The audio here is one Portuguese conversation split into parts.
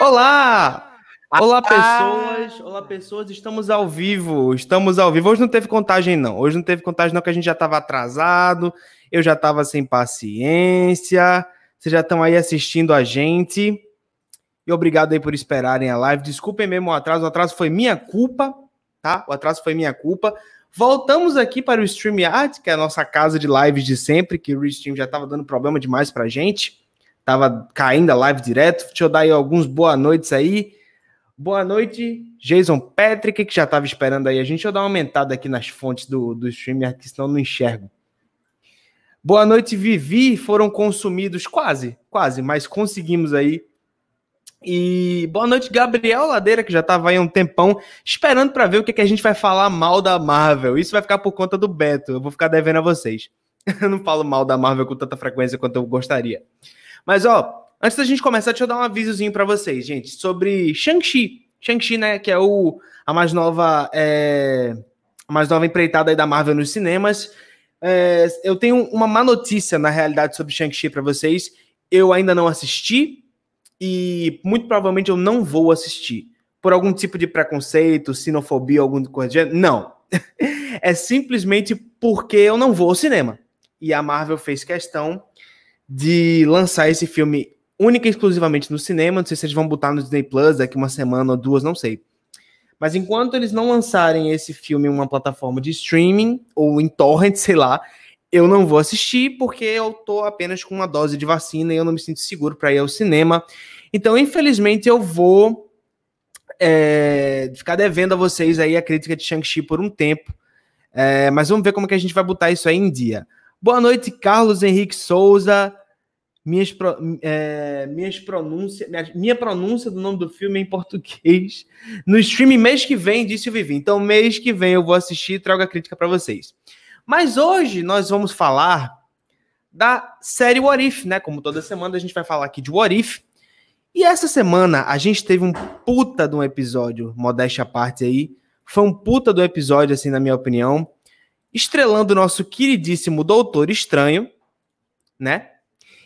Olá! Olá, pessoas! Olá, pessoas! Estamos ao vivo! Estamos ao vivo. Hoje não teve contagem, não. Hoje não teve contagem, não, que a gente já estava atrasado, eu já estava sem paciência. Vocês já estão aí assistindo a gente. E obrigado aí por esperarem a live. Desculpem mesmo o atraso. O atraso foi minha culpa, tá? O atraso foi minha culpa. Voltamos aqui para o StreamYard, que é a nossa casa de lives de sempre, que o Restream já estava dando problema demais para a gente. Tava caindo a live direto. Deixa eu dar aí alguns boa noites aí. Boa noite, Jason Patrick, que já estava esperando aí a gente. Eu dar uma aumentada aqui nas fontes do, do streamer, que senão não enxergo. Boa noite, Vivi. Foram consumidos quase, quase, mas conseguimos aí. E boa noite, Gabriel Ladeira, que já estava aí um tempão esperando para ver o que, que a gente vai falar mal da Marvel. Isso vai ficar por conta do Beto. Eu vou ficar devendo a vocês. Eu não falo mal da Marvel com tanta frequência quanto eu gostaria. Mas, ó, antes da gente começar, deixa eu dar um avisozinho para vocês, gente, sobre Shang-Chi. Shang-Chi, né, que é o, a mais nova é, a mais nova empreitada aí da Marvel nos cinemas. É, eu tenho uma má notícia, na realidade, sobre Shang-Chi para vocês. Eu ainda não assisti e muito provavelmente eu não vou assistir. Por algum tipo de preconceito, sinofobia, alguma coisa Não. é simplesmente porque eu não vou ao cinema. E a Marvel fez questão de lançar esse filme única e exclusivamente no cinema. Não sei se eles vão botar no Disney Plus daqui uma semana ou duas, não sei. Mas enquanto eles não lançarem esse filme em uma plataforma de streaming ou em torrent, sei lá, eu não vou assistir porque eu tô apenas com uma dose de vacina e eu não me sinto seguro para ir ao cinema. Então, infelizmente, eu vou é, ficar devendo a vocês aí a crítica de Shang-Chi por um tempo. É, mas vamos ver como que a gente vai botar isso aí em dia. Boa noite, Carlos Henrique Souza minhas, é, minhas pronúncias, minha, minha, pronúncia do nome do filme em português no stream mês que vem, disse o Vivi. Então, mês que vem eu vou assistir e trago a crítica para vocês. Mas hoje nós vamos falar da série What If, né? Como toda semana a gente vai falar aqui de What If. E essa semana a gente teve um puta de um episódio, modéstia à parte aí. Foi um puta do episódio, assim, na minha opinião. Estrelando o nosso queridíssimo Doutor Estranho, né?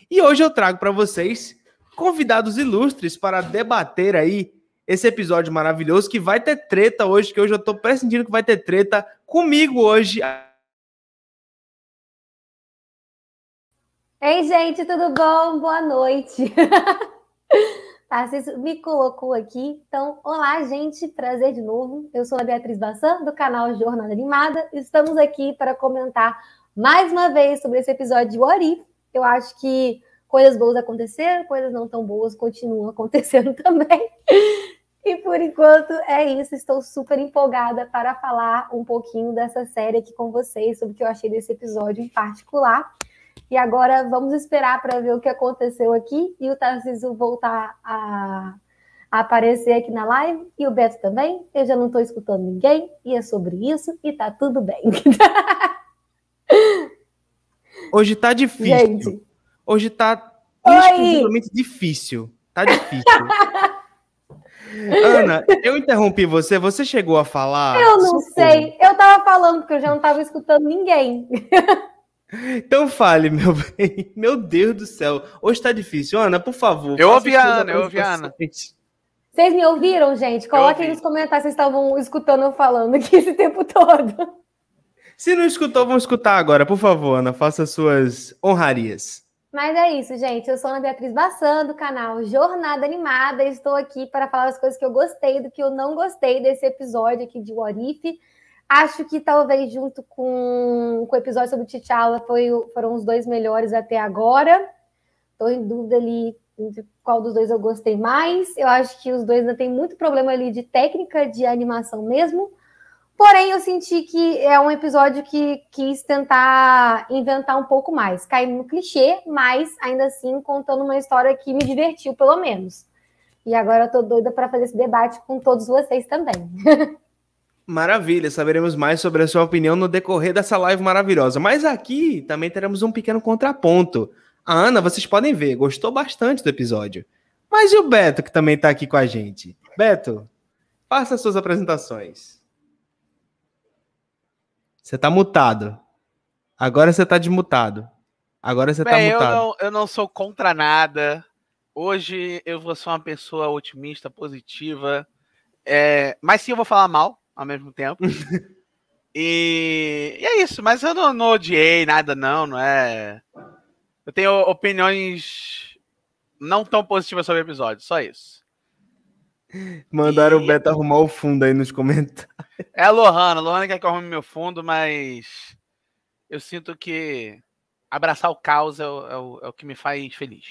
E hoje eu trago para vocês convidados ilustres para debater aí esse episódio maravilhoso que vai ter treta hoje, que hoje eu tô pressentindo que vai ter treta comigo hoje. Ei, gente, tudo bom? Boa noite. Tarcísio me colocou aqui. Então, olá, gente, prazer de novo. Eu sou a Beatriz Bassan, do canal Jornada Animada. Estamos aqui para comentar mais uma vez sobre esse episódio de If, eu acho que coisas boas aconteceram, coisas não tão boas continuam acontecendo também. E por enquanto é isso. Estou super empolgada para falar um pouquinho dessa série aqui com vocês, sobre o que eu achei desse episódio em particular. E agora vamos esperar para ver o que aconteceu aqui e o Tarcísio voltar a, a, aparecer aqui na live e o Beto também. Eu já não estou escutando ninguém e é sobre isso e tá tudo bem. Hoje tá difícil. Gente. Hoje tá extremamente difícil. Tá difícil. Ana, eu interrompi você. Você chegou a falar? Eu não sei. Eu tava falando porque eu já não tava escutando ninguém. Então fale, meu bem. Meu Deus do céu. Hoje tá difícil. Ana, por favor. Eu ouvi a Ana, eu ouvi a Ana. Vocês me ouviram, gente? Coloquem nos comentários se vocês estavam escutando eu falando aqui esse tempo todo. Se não escutou, vamos escutar agora, por favor, Ana. Faça suas honrarias. Mas é isso, gente. Eu sou Ana Beatriz Bassan, do canal Jornada Animada. Estou aqui para falar as coisas que eu gostei do que eu não gostei desse episódio aqui de What If. Acho que talvez junto com, com o episódio sobre T'Challa foi, foram os dois melhores até agora. Estou em dúvida ali qual dos dois eu gostei mais. Eu acho que os dois ainda tem muito problema ali de técnica de animação mesmo. Porém, eu senti que é um episódio que quis tentar inventar um pouco mais. Caiu no clichê, mas ainda assim contando uma história que me divertiu, pelo menos. E agora eu tô doida para fazer esse debate com todos vocês também. Maravilha, saberemos mais sobre a sua opinião no decorrer dessa live maravilhosa. Mas aqui também teremos um pequeno contraponto. A Ana, vocês podem ver, gostou bastante do episódio. Mas e o Beto, que também está aqui com a gente? Beto, faça suas apresentações. Você tá mutado. Agora você tá desmutado. Agora você tá mutado. Eu não, eu não sou contra nada. Hoje eu vou ser uma pessoa otimista, positiva, é, mas sim eu vou falar mal ao mesmo tempo. e, e, é isso, mas eu não, não odiei nada, não, não é. Eu tenho opiniões não tão positivas sobre o episódio, só isso. Mandaram e... o Beto arrumar o fundo aí nos comentários. É a Lohana, a Lohana quer que eu arrume meu fundo, mas eu sinto que abraçar o caos é o, é o, é o que me faz feliz.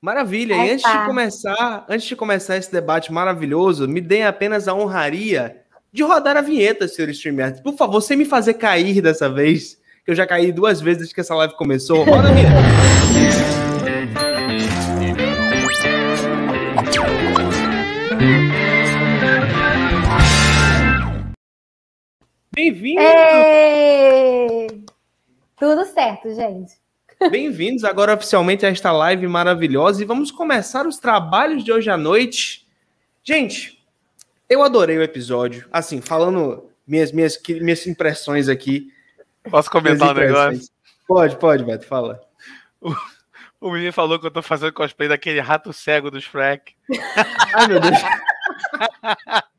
Maravilha. e antes de começar, antes de começar esse debate maravilhoso, me deem apenas a honraria de rodar a vinheta, senhor streamer. Por favor, sem me fazer cair dessa vez, que eu já caí duas vezes desde que essa live começou. Roda a vinheta. Bem-vindo! Tudo certo, gente. Bem-vindos agora oficialmente a esta live maravilhosa e vamos começar os trabalhos de hoje à noite. Gente, eu adorei o episódio. Assim, falando minhas, minhas, minhas impressões aqui. Posso comentar um negócio? Pode, pode, Beto, fala. O, o menino falou que eu tô fazendo cosplay daquele rato cego do Shrek. Ai, meu Deus.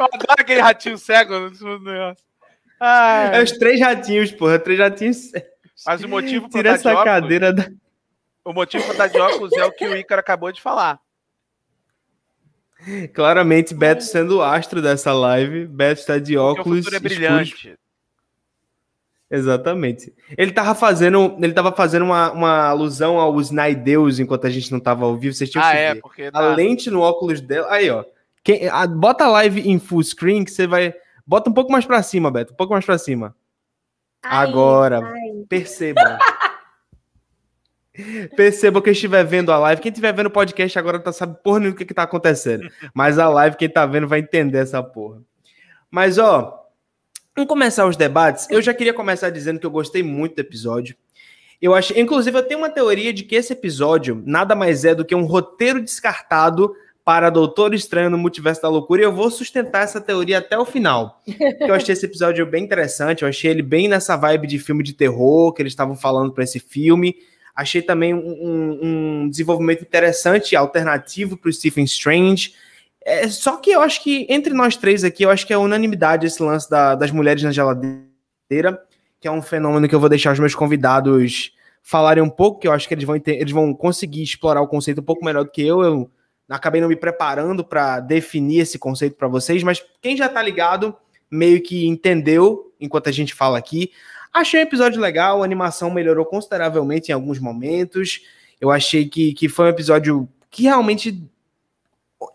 eu adoro aquele ratinho cego no negócio. É os três ratinhos, porra. Três ratinhos cegos. Mas o motivo para Tira essa óculos, cadeira da... O motivo para estar de óculos é o que o Ícaro acabou de falar. Claramente, Beto sendo o astro dessa live. Beto está de óculos. Porque o futuro é brilhante. Exatamente. Ele tava fazendo, ele tava fazendo uma, uma alusão aos Snaideus enquanto a gente não tava ao vivo. Vocês tinham ah, que é, ver. porque a lente no óculos dela. Aí, ó. Quem, a, bota a live em full screen que você vai. Bota um pouco mais para cima, Beto. Um pouco mais para cima. Ai, Agora, ai. perceba. Perceba quem estiver vendo a live. Quem estiver vendo o podcast agora tá sabe porra nenhuma o que, que tá acontecendo. Mas a live, quem tá vendo, vai entender essa porra. Mas, ó, vamos começar os debates. Eu já queria começar dizendo que eu gostei muito do episódio. Eu achei, inclusive, eu tenho uma teoria de que esse episódio nada mais é do que um roteiro descartado para Doutor Estranho no Multiverso da Loucura e eu vou sustentar essa teoria até o final. eu achei esse episódio bem interessante, eu achei ele bem nessa vibe de filme de terror que eles estavam falando para esse filme. Achei também um, um desenvolvimento interessante, alternativo para o Stephen Strange. É, só que eu acho que entre nós três aqui, eu acho que é unanimidade esse lance da, das mulheres na geladeira, que é um fenômeno que eu vou deixar os meus convidados falarem um pouco, que eu acho que eles vão, eles vão conseguir explorar o conceito um pouco melhor do que eu. Eu acabei não me preparando para definir esse conceito para vocês, mas quem já tá ligado meio que entendeu enquanto a gente fala aqui. Achei o episódio legal, a animação melhorou consideravelmente em alguns momentos. Eu achei que, que foi um episódio que realmente.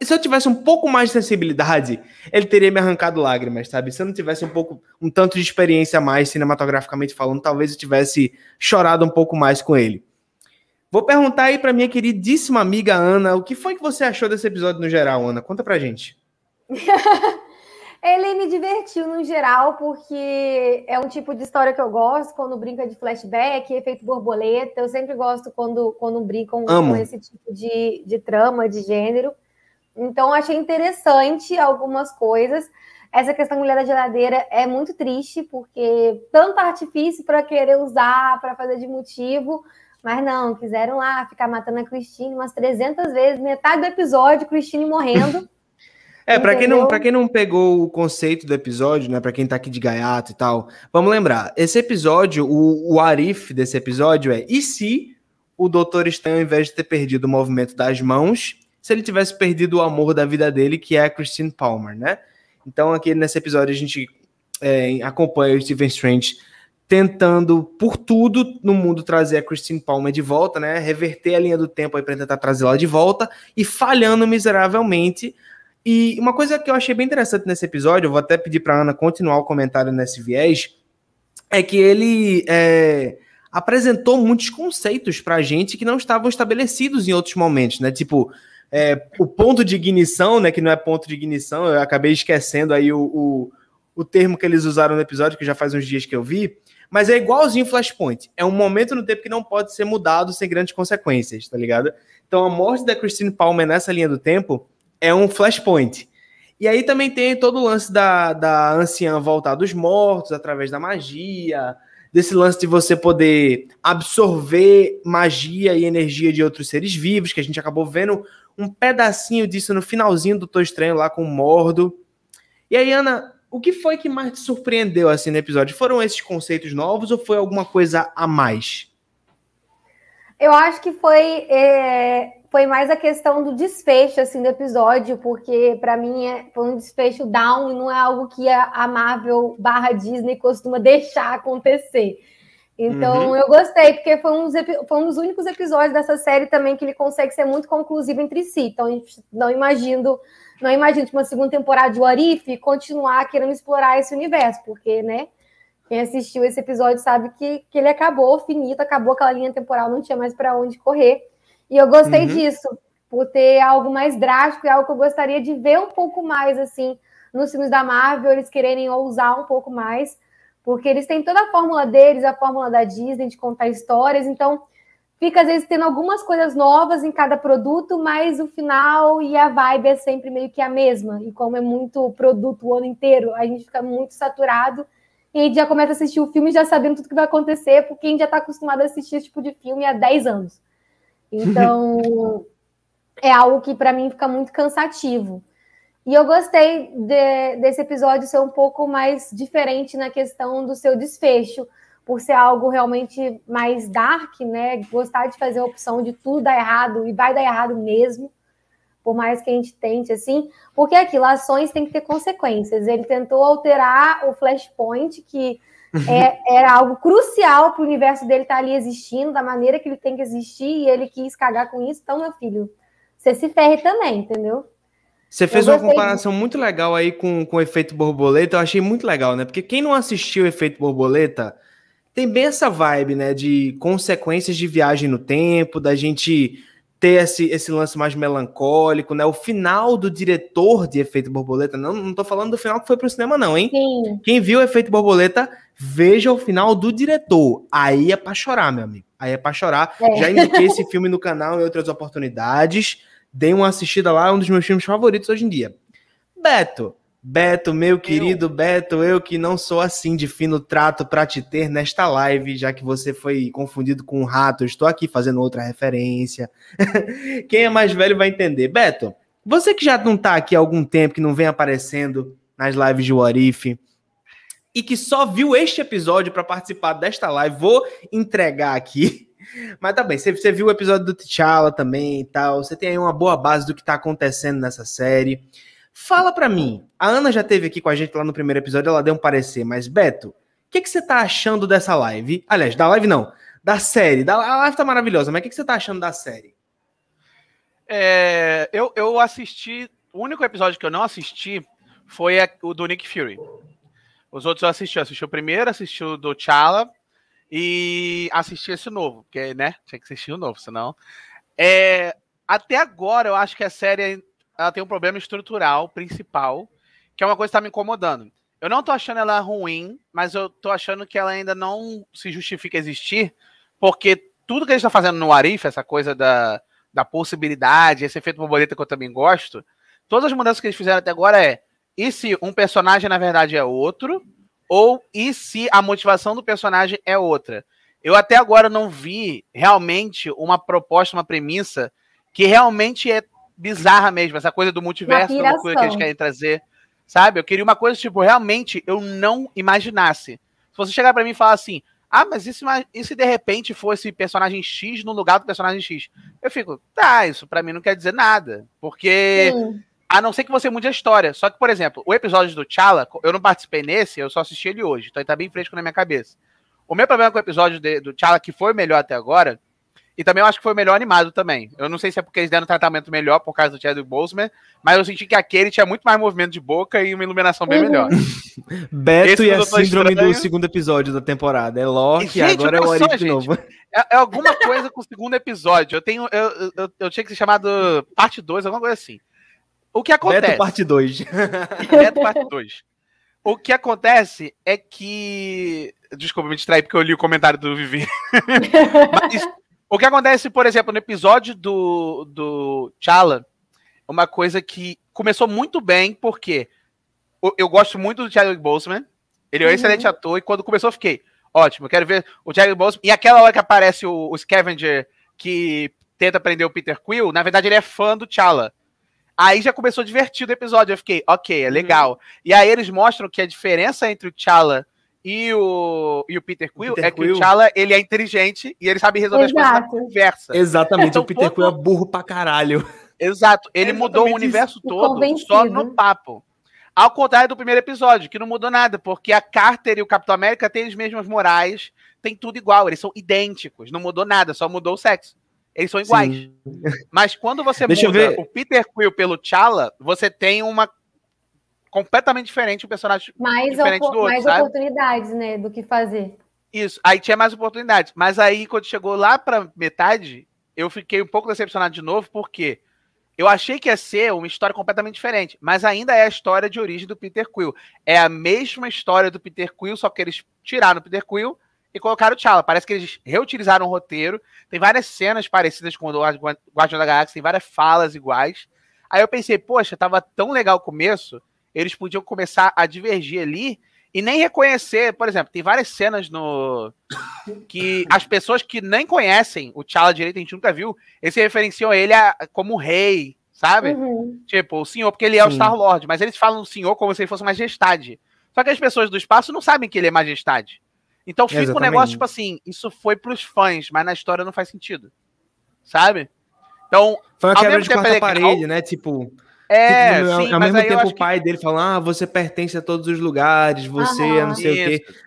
Se eu tivesse um pouco mais de sensibilidade, ele teria me arrancado lágrimas, sabe? Se eu não tivesse um pouco, um tanto de experiência a mais cinematograficamente falando, talvez eu tivesse chorado um pouco mais com ele. Vou perguntar aí para minha queridíssima amiga Ana, o que foi que você achou desse episódio no geral, Ana? Conta pra gente. Ele me divertiu no geral, porque é um tipo de história que eu gosto, quando brinca de flashback, efeito borboleta. Eu sempre gosto quando, quando brincam Amo. com esse tipo de, de trama, de gênero. Então, achei interessante algumas coisas. Essa questão mulher da geladeira é muito triste, porque tanto artifício para querer usar, para fazer de motivo, mas não, quiseram lá ficar matando a Christine umas 300 vezes, metade do episódio, Christine morrendo. É, para quem, não, quem não pegou o conceito do episódio, né, para quem tá aqui de gaiato e tal, vamos lembrar, esse episódio, o, o arif desse episódio é, e se o Doutor Estranho, ao invés de ter perdido o movimento das mãos, se ele tivesse perdido o amor da vida dele, que é a Christine Palmer, né? Então aqui nesse episódio a gente é, acompanha o Stephen Strange tentando por tudo no mundo trazer a Christine Palmer de volta, né? Reverter a linha do tempo aí para tentar trazê-la de volta e falhando miseravelmente. E uma coisa que eu achei bem interessante nesse episódio, eu vou até pedir para Ana continuar o comentário nesse viés, é que ele é, apresentou muitos conceitos para a gente que não estavam estabelecidos em outros momentos, né? Tipo, é, o ponto de ignição, né? Que não é ponto de ignição, eu acabei esquecendo aí o, o, o termo que eles usaram no episódio, que já faz uns dias que eu vi, mas é igualzinho Flashpoint. É um momento no tempo que não pode ser mudado sem grandes consequências, tá ligado? Então a morte da Christine Palmer nessa linha do tempo é um Flashpoint. E aí também tem todo o lance da, da anciã voltar dos mortos através da magia, desse lance de você poder absorver magia e energia de outros seres vivos, que a gente acabou vendo um pedacinho disso no finalzinho do Tô Estranho lá com o Mordo. E aí, Ana, o que foi que mais te surpreendeu assim no episódio? Foram esses conceitos novos ou foi alguma coisa a mais? Eu acho que foi é, foi mais a questão do desfecho assim do episódio, porque para mim é, foi um desfecho down e não é algo que a Marvel barra Disney costuma deixar acontecer. Então uhum. eu gostei, porque foi um, foi um dos únicos episódios dessa série também que ele consegue ser muito conclusivo entre si. Então, não imagino, não imagino tipo, uma segunda temporada de Warif continuar querendo explorar esse universo, porque, né? Quem assistiu esse episódio sabe que, que ele acabou, finito, acabou aquela linha temporal, não tinha mais para onde correr. E eu gostei uhum. disso, por ter algo mais drástico e algo que eu gostaria de ver um pouco mais, assim, nos filmes da Marvel, eles quererem ousar um pouco mais, porque eles têm toda a fórmula deles, a fórmula da Disney de contar histórias, então fica às vezes tendo algumas coisas novas em cada produto, mas o final e a vibe é sempre meio que a mesma. E como é muito produto o ano inteiro, a gente fica muito saturado e a gente já começa a assistir o filme já sabendo tudo que vai acontecer, porque a gente já está acostumado a assistir esse tipo de filme há 10 anos. Então, é algo que para mim fica muito cansativo. E eu gostei de, desse episódio ser um pouco mais diferente na questão do seu desfecho, por ser algo realmente mais dark, né? Gostar de fazer a opção de tudo dar errado e vai dar errado mesmo por mais que a gente tente, assim, porque aquilo, ações têm que ter consequências. Ele tentou alterar o Flashpoint, que é, era algo crucial para o universo dele estar tá ali existindo, da maneira que ele tem que existir, e ele quis cagar com isso. Então, meu filho, você se ferre também, entendeu? Você fez uma comparação muito legal aí com, com o efeito borboleta, eu achei muito legal, né? Porque quem não assistiu o efeito borboleta tem bem essa vibe, né? De consequências de viagem no tempo, da gente ter esse, esse lance mais melancólico, né? O final do diretor de Efeito Borboleta, não, não tô falando do final que foi pro cinema, não, hein? Sim. Quem viu Efeito Borboleta, veja o final do diretor. Aí é pra chorar, meu amigo. Aí é pra chorar. É. Já indiquei esse filme no canal em outras oportunidades. Dei uma assistida lá, é um dos meus filmes favoritos hoje em dia. Beto, Beto, meu querido eu. Beto, eu que não sou assim de fino trato para te ter nesta live, já que você foi confundido com um rato, estou aqui fazendo outra referência. Quem é mais velho vai entender. Beto, você que já não está aqui há algum tempo, que não vem aparecendo nas lives de Warif, e que só viu este episódio para participar desta live, vou entregar aqui. Mas tá bem, você, você viu o episódio do T'Challa também e tal, você tem aí uma boa base do que está acontecendo nessa série. Fala para mim, a Ana já teve aqui com a gente lá no primeiro episódio, ela deu um parecer, mas Beto, o que, que você tá achando dessa live? Aliás, da live não, da série. Da, a live tá maravilhosa, mas o que, que você tá achando da série? É, eu, eu assisti, o único episódio que eu não assisti foi o do Nick Fury. Os outros eu assisti, eu assisti o primeiro, assisti o do Chala e assisti esse novo, porque, né, tinha que assistir o novo, senão... É, até agora eu acho que a série ela tem um problema estrutural principal, que é uma coisa que está me incomodando. Eu não tô achando ela ruim, mas eu tô achando que ela ainda não se justifica existir, porque tudo que a gente está fazendo no Arif, essa coisa da, da possibilidade, esse efeito borboleta que eu também gosto, todas as mudanças que eles fizeram até agora é e se um personagem na verdade é outro, ou e se a motivação do personagem é outra. Eu até agora não vi realmente uma proposta, uma premissa que realmente é bizarra mesmo, essa coisa do multiverso, da loucura que eles querem trazer. Sabe? Eu queria uma coisa, tipo, realmente eu não imaginasse. Se você chegar para mim e falar assim, ah, mas e se, e se de repente fosse personagem X no lugar do personagem X? Eu fico, tá, isso para mim não quer dizer nada. Porque. Sim. A não ser que você mude a história. Só que, por exemplo, o episódio do Chala, eu não participei nesse, eu só assisti ele hoje, então ele tá bem fresco na minha cabeça. O meu problema com o episódio de, do Chala, que foi melhor até agora, e também eu acho que foi o melhor animado também. Eu não sei se é porque eles deram um tratamento melhor por causa do Chadwick Boseman, mas eu senti que aquele tinha muito mais movimento de boca e uma iluminação bem uhum. melhor. Beto Esse e a síndrome Estranho... do segundo episódio da temporada. É Loki, agora é o Arif de novo. É, é, alguma coisa com o segundo episódio. Eu tenho. Eu, eu, eu tinha que ser chamado parte 2, alguma coisa assim. O que acontece? Beto parte 2. Beto parte 2. O que acontece é que. Desculpa me distrair porque eu li o comentário do Vivi. Mas o que acontece, por exemplo, no episódio do, do Chala, uma coisa que começou muito bem, porque eu gosto muito do Chadwick Boseman, ele é um uhum. excelente ator, e quando começou eu fiquei, Ótimo, quero ver o Chadwick Boseman. E aquela hora que aparece o, o Scavenger que tenta prender o Peter Quill, na verdade ele é fã do T'Challa. Aí já começou divertido o episódio. Eu fiquei, ok, é legal. Uhum. E aí eles mostram que a diferença entre o T'Challa e o, e o Peter Quill o Peter é que Quill. o T'Challa ele é inteligente e ele sabe resolver Exato. as coisas na conversa. Exatamente, então, o Peter Quill é burro pra caralho. Exato, ele mudou o universo isso. todo só no papo. Ao contrário do primeiro episódio, que não mudou nada, porque a Carter e o Capitão América têm as mesmas morais, tem tudo igual, eles são idênticos, não mudou nada, só mudou o sexo. Eles são iguais. Sim. Mas quando você Deixa muda o Peter Quill pelo T'Challa, você tem uma completamente diferente, um personagem mais diferente do outro, Mais sabe? oportunidades, né, do que fazer. Isso, aí tinha mais oportunidades. Mas aí, quando chegou lá pra metade, eu fiquei um pouco decepcionado de novo, porque eu achei que ia ser uma história completamente diferente, mas ainda é a história de origem do Peter Quill. É a mesma história do Peter Quill, só que eles tiraram o Peter Quill e colocaram o T'Challa. Parece que eles reutilizaram o roteiro. Tem várias cenas parecidas com o Guardião da Galáxia, tem várias falas iguais. Aí eu pensei, poxa, tava tão legal o começo, eles podiam começar a divergir ali e nem reconhecer, por exemplo, tem várias cenas no que as pessoas que nem conhecem o T'Challa direito, a gente nunca viu, eles se referenciam a ele a, como rei, sabe? Uhum. Tipo, o senhor, porque ele é Sim. o Star-Lord, mas eles falam o senhor como se ele fosse majestade. Só que as pessoas do espaço não sabem que ele é majestade. Então fica Exatamente. um negócio, tipo assim, isso foi pros fãs, mas na história não faz sentido. Sabe? Então. Foi uma quebra de quarta é parede, né? Tipo. É, tipo, sim, ao mesmo tempo o pai que... dele falando, ah, você pertence a todos os lugares, você é não sei isso. o quê.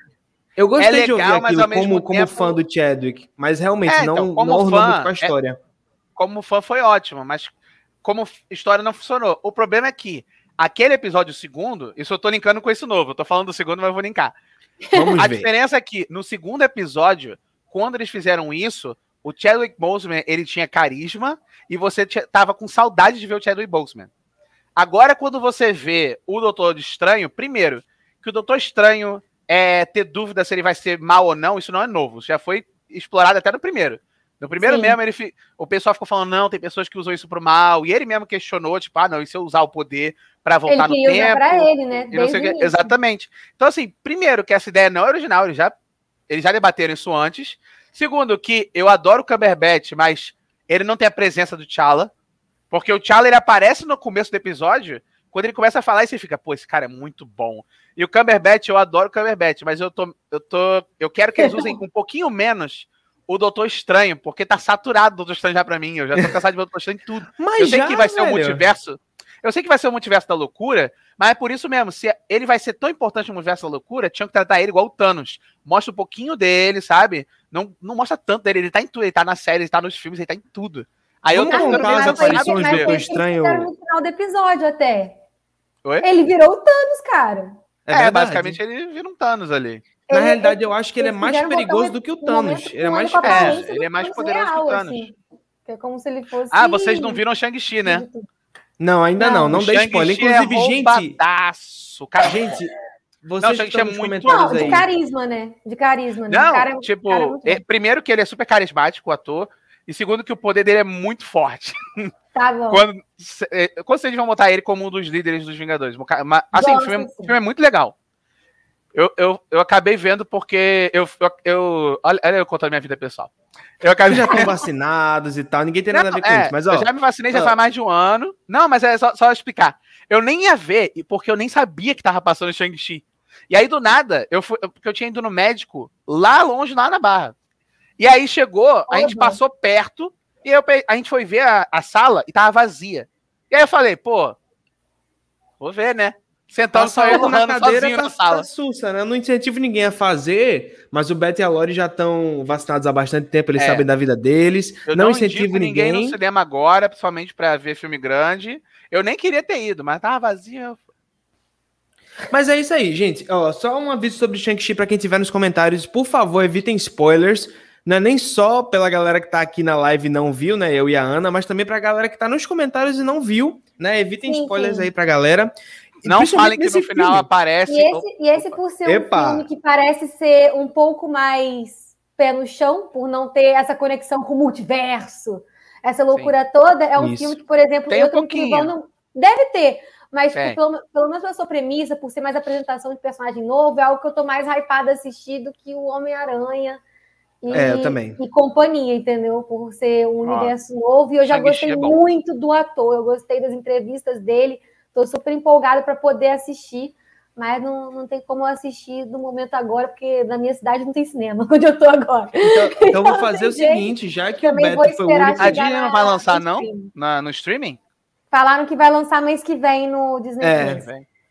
Eu gostei é legal, de ouvir aquilo como, como tempo... fã do Chadwick, mas realmente é, então, não, como não fã, com a é história. É, como fã foi ótimo, mas como história não funcionou. O problema é que aquele episódio segundo, isso eu tô linkando com esse novo, eu tô falando do segundo, mas eu vou linkar. Vamos a ver. diferença é que no segundo episódio, quando eles fizeram isso, o Chadwick Boseman ele tinha carisma e você tava com saudade de ver o Chadwick Boseman. Agora, quando você vê o Doutor Estranho, primeiro, que o Doutor Estranho é ter dúvida se ele vai ser mal ou não, isso não é novo. Já foi explorado até no primeiro. No primeiro Sim. mesmo, ele, o pessoal ficou falando, não, tem pessoas que usam isso pro mal. E ele mesmo questionou, tipo, ah, não, e se eu usar o poder para voltar ele no tempo? Pra ele, né? Exatamente. Então, assim, primeiro, que essa ideia não é original, eles já, eles já debateram isso antes. Segundo, que eu adoro o Cumberbatch, mas ele não tem a presença do T'Challa. Porque o T'Challa, ele aparece no começo do episódio, quando ele começa a falar, e você fica, pô, esse cara é muito bom. E o Cumberbatch, eu adoro o Cumberbatch, mas eu tô, eu tô, eu quero que eles usem um pouquinho menos o Doutor Estranho, porque tá saturado o Doutor Estranho já pra mim. Eu já tô cansado de ver o Doutor Estranho em tudo. Mas eu sei já, que vai velho. ser o multiverso. Eu sei que vai ser o multiverso da loucura, mas é por isso mesmo. Se ele vai ser tão importante no multiverso da loucura, tinha que tratar ele igual o Thanos. Mostra um pouquinho dele, sabe? Não, não mostra tanto dele. Ele tá em tudo. Ele tá na série, ele tá nos filmes, ele tá em tudo. Aí eu tô ficando as aparições do Doutor Estranho. no final do episódio até. Oi? Ele virou o Thanos, cara. É, é basicamente ele vira um Thanos ali. Na ele, realidade, eu acho que ele é mais perigoso do que o Thanos. Ele é mais, é, ele é mais poderoso real, que o Thanos. Assim. É como se ele fosse. Ah, vocês não viram Shang-Chi, né? Não, ainda não. Não, não dê spoiler. Inclusive, é gente. Cara, gente. Vocês não, que estão nos comentários não, de carisma, né? De carisma. Né? Não, cara, tipo, cara é, primeiro que ele é super carismático, o ator. E segundo que o poder dele é muito forte. Tá bom. quando, é, quando vocês vão botar ele como um dos líderes dos Vingadores? Assim, o, filme, o filme é muito legal. Eu, eu, eu acabei vendo porque eu, eu, eu olha, olha eu contando minha vida pessoal. Eu acabei... já estão vacinados e tal, ninguém tem nada a ver com é, isso. Mas, ó, eu já me vacinei já faz mais de um ano. Não, mas é só, só explicar. Eu nem ia ver, porque eu nem sabia que tava passando Shang-Chi. E aí, do nada, eu fui, porque eu tinha ido no médico lá longe, lá na Barra. E aí chegou, a gente passou perto, e eu, a gente foi ver a, a sala e tava vazia. E aí eu falei, pô, vou ver, né? Sentado só eu na cadeira tá, na sala. Tá sussa, né? Eu não incentivo ninguém a fazer, mas o Beto e a Lori já estão vacinados há bastante tempo, eles é. sabem da vida deles. Eu não, não incentivo ninguém. ninguém no cinema agora, principalmente para ver filme grande. Eu nem queria ter ido, mas tava vazio. Mas é isso aí, gente. Ó, só um aviso sobre Shang-Chi para quem tiver nos comentários. Por favor, evitem spoilers. Não é nem só pela galera que tá aqui na live e não viu, né? Eu e a Ana, mas também pra galera que tá nos comentários e não viu, né? Evitem sim, spoilers sim. aí pra galera. Não falem que no final filme. aparece. E esse, e esse por ser Epa. um filme que parece ser um pouco mais pé no chão, por não ter essa conexão com o multiverso, essa loucura Sim. toda, é um Isso. filme que, por exemplo, Tem eu um pouquinho. Não, deve ter, Mas, tipo, pelo, pelo, menos pela sua premissa, por ser mais apresentação de personagem novo, é algo que eu tô mais hypada assistir do que o Homem-Aranha. E, é, eu também. E companhia, entendeu? Por ser um universo novo. E eu já gostei é muito do ator, eu gostei das entrevistas dele. Tô super empolgada para poder assistir mas não, não tem como assistir no momento agora, porque na minha cidade não tem cinema, onde eu tô agora. Então, então vou fazer o seguinte, já que o Beto foi o único... A Disney não vai lançar, não? Na, no streaming? Falaram que vai lançar mês que vem no Disney é. Plus.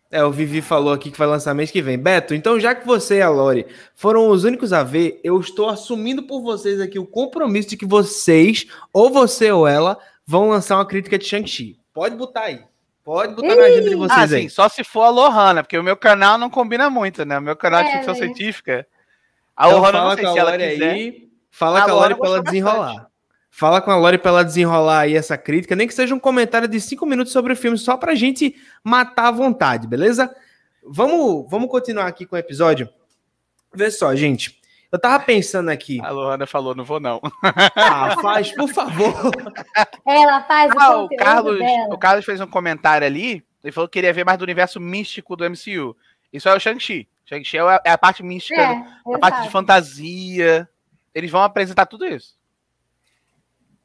É, o Vivi falou aqui que vai lançar mês que vem. Beto, então já que você e a Lori foram os únicos a ver, eu estou assumindo por vocês aqui o compromisso de que vocês, ou você ou ela, vão lançar uma crítica de Shang-Chi. Pode botar aí. Pode botar Ih! na agenda de vocês ah, aí. Sim, só se for a Lohana, porque o meu canal não combina muito, né? O meu canal é, de ficção né? científica. A então Lohana, não sei se ela quiser. Aí, fala a com a Lori pra ela desenrolar. Bastante. Fala com a Lori pra ela desenrolar aí essa crítica, nem que seja um comentário de cinco minutos sobre o filme, só pra gente matar a vontade, beleza? Vamos, vamos continuar aqui com o episódio. Vê só, gente. Eu tava pensando aqui. A Luana falou, não vou não. Ah, faz, por favor. Ela faz o ah, o Carlos, dela. o Carlos fez um comentário ali, ele falou que queria ver mais do universo místico do MCU. Isso é o Shang-Chi. Shang-Chi é, é a parte mística, é, a parte de fantasia. Eles vão apresentar tudo isso.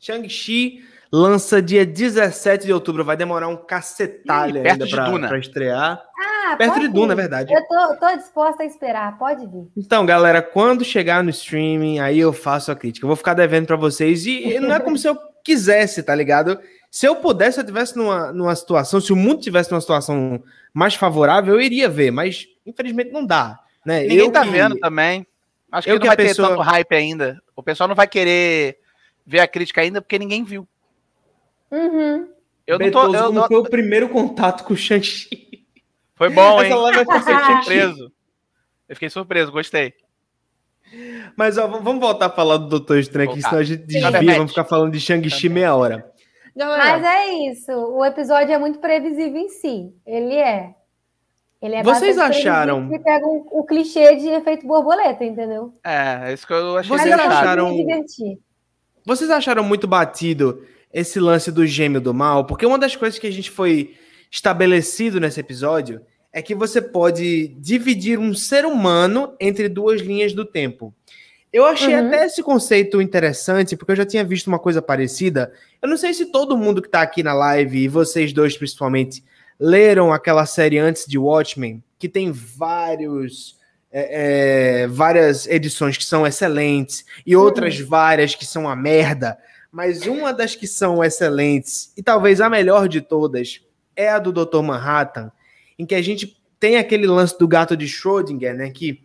Shang-Chi lança dia 17 de outubro. Vai demorar um cacetalho Ih, ainda para estrear. Ah, perto de Duna, é verdade. Eu tô, tô, disposta a esperar, pode vir. Então, galera, quando chegar no streaming, aí eu faço a crítica. Eu vou ficar devendo para vocês. E não é como se eu quisesse, tá ligado? Se eu pudesse, se eu tivesse numa, numa situação, se o mundo tivesse numa situação mais favorável, eu iria ver, mas infelizmente não dá. Né? Ninguém eu tá que... vendo também. Acho que eu não que vai pessoa... ter tanto hype ainda. O pessoal não vai querer ver a crítica ainda porque ninguém viu. Uhum. Eu não tô. Eu não... foi o primeiro contato com o Shang-Chi. Foi bom, hein? Essa live fiquei surpreso. Eu fiquei surpreso, gostei. Mas ó, vamos voltar a falar do Doutor Estranho aqui, senão a gente desvia, vamos ficar falando de Shang-Chi meia hora. Mas é isso, o episódio é muito previsível em si. Ele é. Ele é Vocês acharam? Que pega um, o clichê de efeito borboleta, entendeu? É, é isso que eu achei. Vocês acharam? Vocês acharam muito batido esse lance do gêmeo do mal, porque uma das coisas que a gente foi estabelecido nesse episódio é que você pode dividir um ser humano entre duas linhas do tempo. Eu achei uhum. até esse conceito interessante, porque eu já tinha visto uma coisa parecida. Eu não sei se todo mundo que está aqui na live, e vocês dois principalmente, leram aquela série antes de Watchmen, que tem vários. É, é, várias edições que são excelentes e outras uhum. várias que são a merda mas uma das que são excelentes, e talvez a melhor de todas, é a do Dr. Manhattan, em que a gente tem aquele lance do gato de Schrödinger, né? Que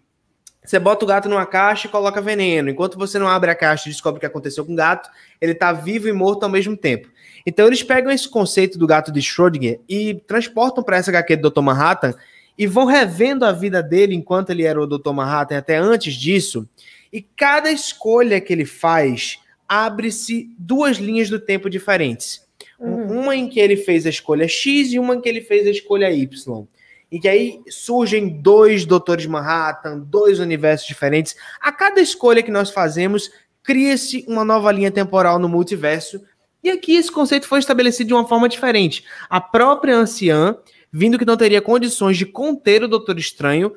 você bota o gato numa caixa e coloca veneno. Enquanto você não abre a caixa e descobre o que aconteceu com o gato, ele está vivo e morto ao mesmo tempo. Então eles pegam esse conceito do gato de Schrödinger e transportam para essa HQ do Dr. Manhattan e vão revendo a vida dele enquanto ele era o Dr. Manhattan, até antes disso. E cada escolha que ele faz abre-se duas linhas do tempo diferentes. Uhum. Uma em que ele fez a escolha X e uma em que ele fez a escolha Y. E que aí surgem dois Doutores Manhattan, dois universos diferentes. A cada escolha que nós fazemos, cria-se uma nova linha temporal no multiverso. E aqui esse conceito foi estabelecido de uma forma diferente. A própria anciã, vindo que não teria condições de conter o Doutor Estranho,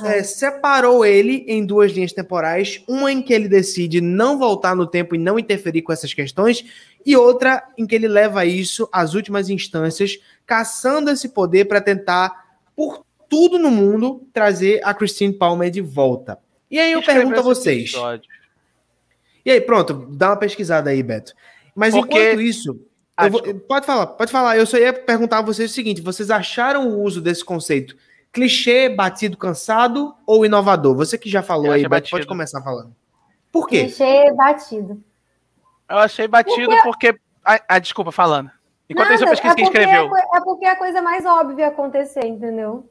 Uhum. É, separou ele em duas linhas temporais, uma em que ele decide não voltar no tempo e não interferir com essas questões, e outra em que ele leva isso às últimas instâncias, caçando esse poder para tentar, por tudo no mundo, trazer a Christine Palmer de volta. E aí eu pergunto a vocês. Episódio. E aí, pronto, dá uma pesquisada aí, Beto. Mas Porque... enquanto isso, vou, pode falar, pode falar. Eu só ia perguntar a vocês o seguinte: vocês acharam o uso desse conceito clichê, batido, cansado ou inovador? Você que já falou aí, pode começar falando. Por quê? Clichê, batido. Eu achei batido porque. porque... Ah, ah, desculpa, falando. Enquanto Nada, isso, eu pesquiso é quem escreveu. É, é porque é a coisa mais óbvia acontecer, entendeu?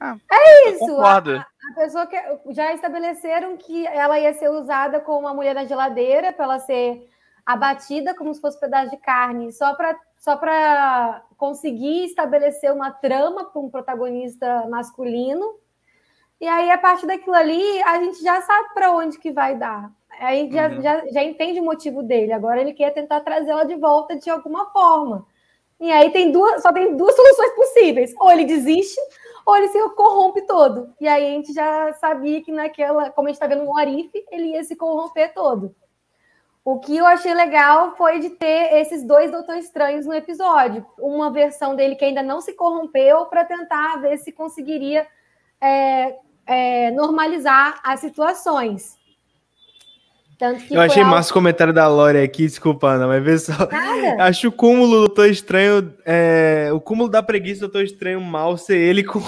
Ah, é isso. A, a, pessoa que já estabeleceram que ela ia ser usada como uma mulher na geladeira para ela ser abatida como se fosse um pedaço de carne, só para só para conseguir estabelecer uma trama para um protagonista masculino. E aí, a partir daquilo ali, a gente já sabe para onde que vai dar. Aí já, uhum. já, já entende o motivo dele. Agora ele quer tentar trazê-la de volta de alguma forma. E aí tem duas, só tem duas soluções possíveis. Ou ele desiste, ou ele se corrompe todo. E aí a gente já sabia que naquela, como a gente está vendo no Orife, ele ia se corromper todo. O que eu achei legal foi de ter esses dois Doutores Estranhos no episódio. Uma versão dele que ainda não se corrompeu para tentar ver se conseguiria é, é, normalizar as situações. eu achei algo... massa o comentário da Lore aqui, desculpa, Ana, mas vê só. Nada. Acho o cúmulo do Doutor Estranho, é, o cúmulo da preguiça do Doutor Estranho mal ser ele com.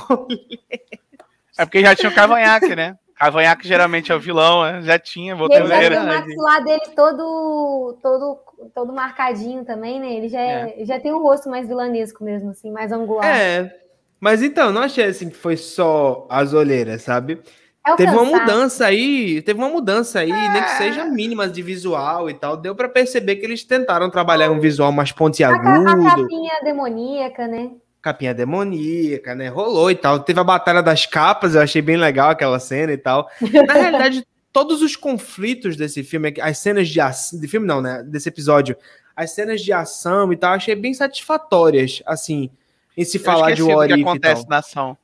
é porque já tinha o cavanhaque, né? Cavanhaque geralmente é o vilão, né? já tinha, voltou Ele já tem o maxilar dele todo, todo, todo marcadinho também, né? Ele já, é, é. já tem um rosto mais vilanesco mesmo, assim, mais angular. É, mas então, não achei assim que foi só as olheiras, sabe? É teve uma mudança aí, teve uma mudança aí, é. nem que seja mínima de visual e tal. Deu para perceber que eles tentaram trabalhar um visual mais pontiagudo. A, a capinha demoníaca, né? Capinha demoníaca, né? Rolou e tal. Teve a Batalha das Capas, eu achei bem legal aquela cena e tal. Na realidade, todos os conflitos desse filme, as cenas de ação, de filme não, né? Desse episódio, as cenas de ação e tal, achei bem satisfatórias, assim, em se falar de What que acontece na ação.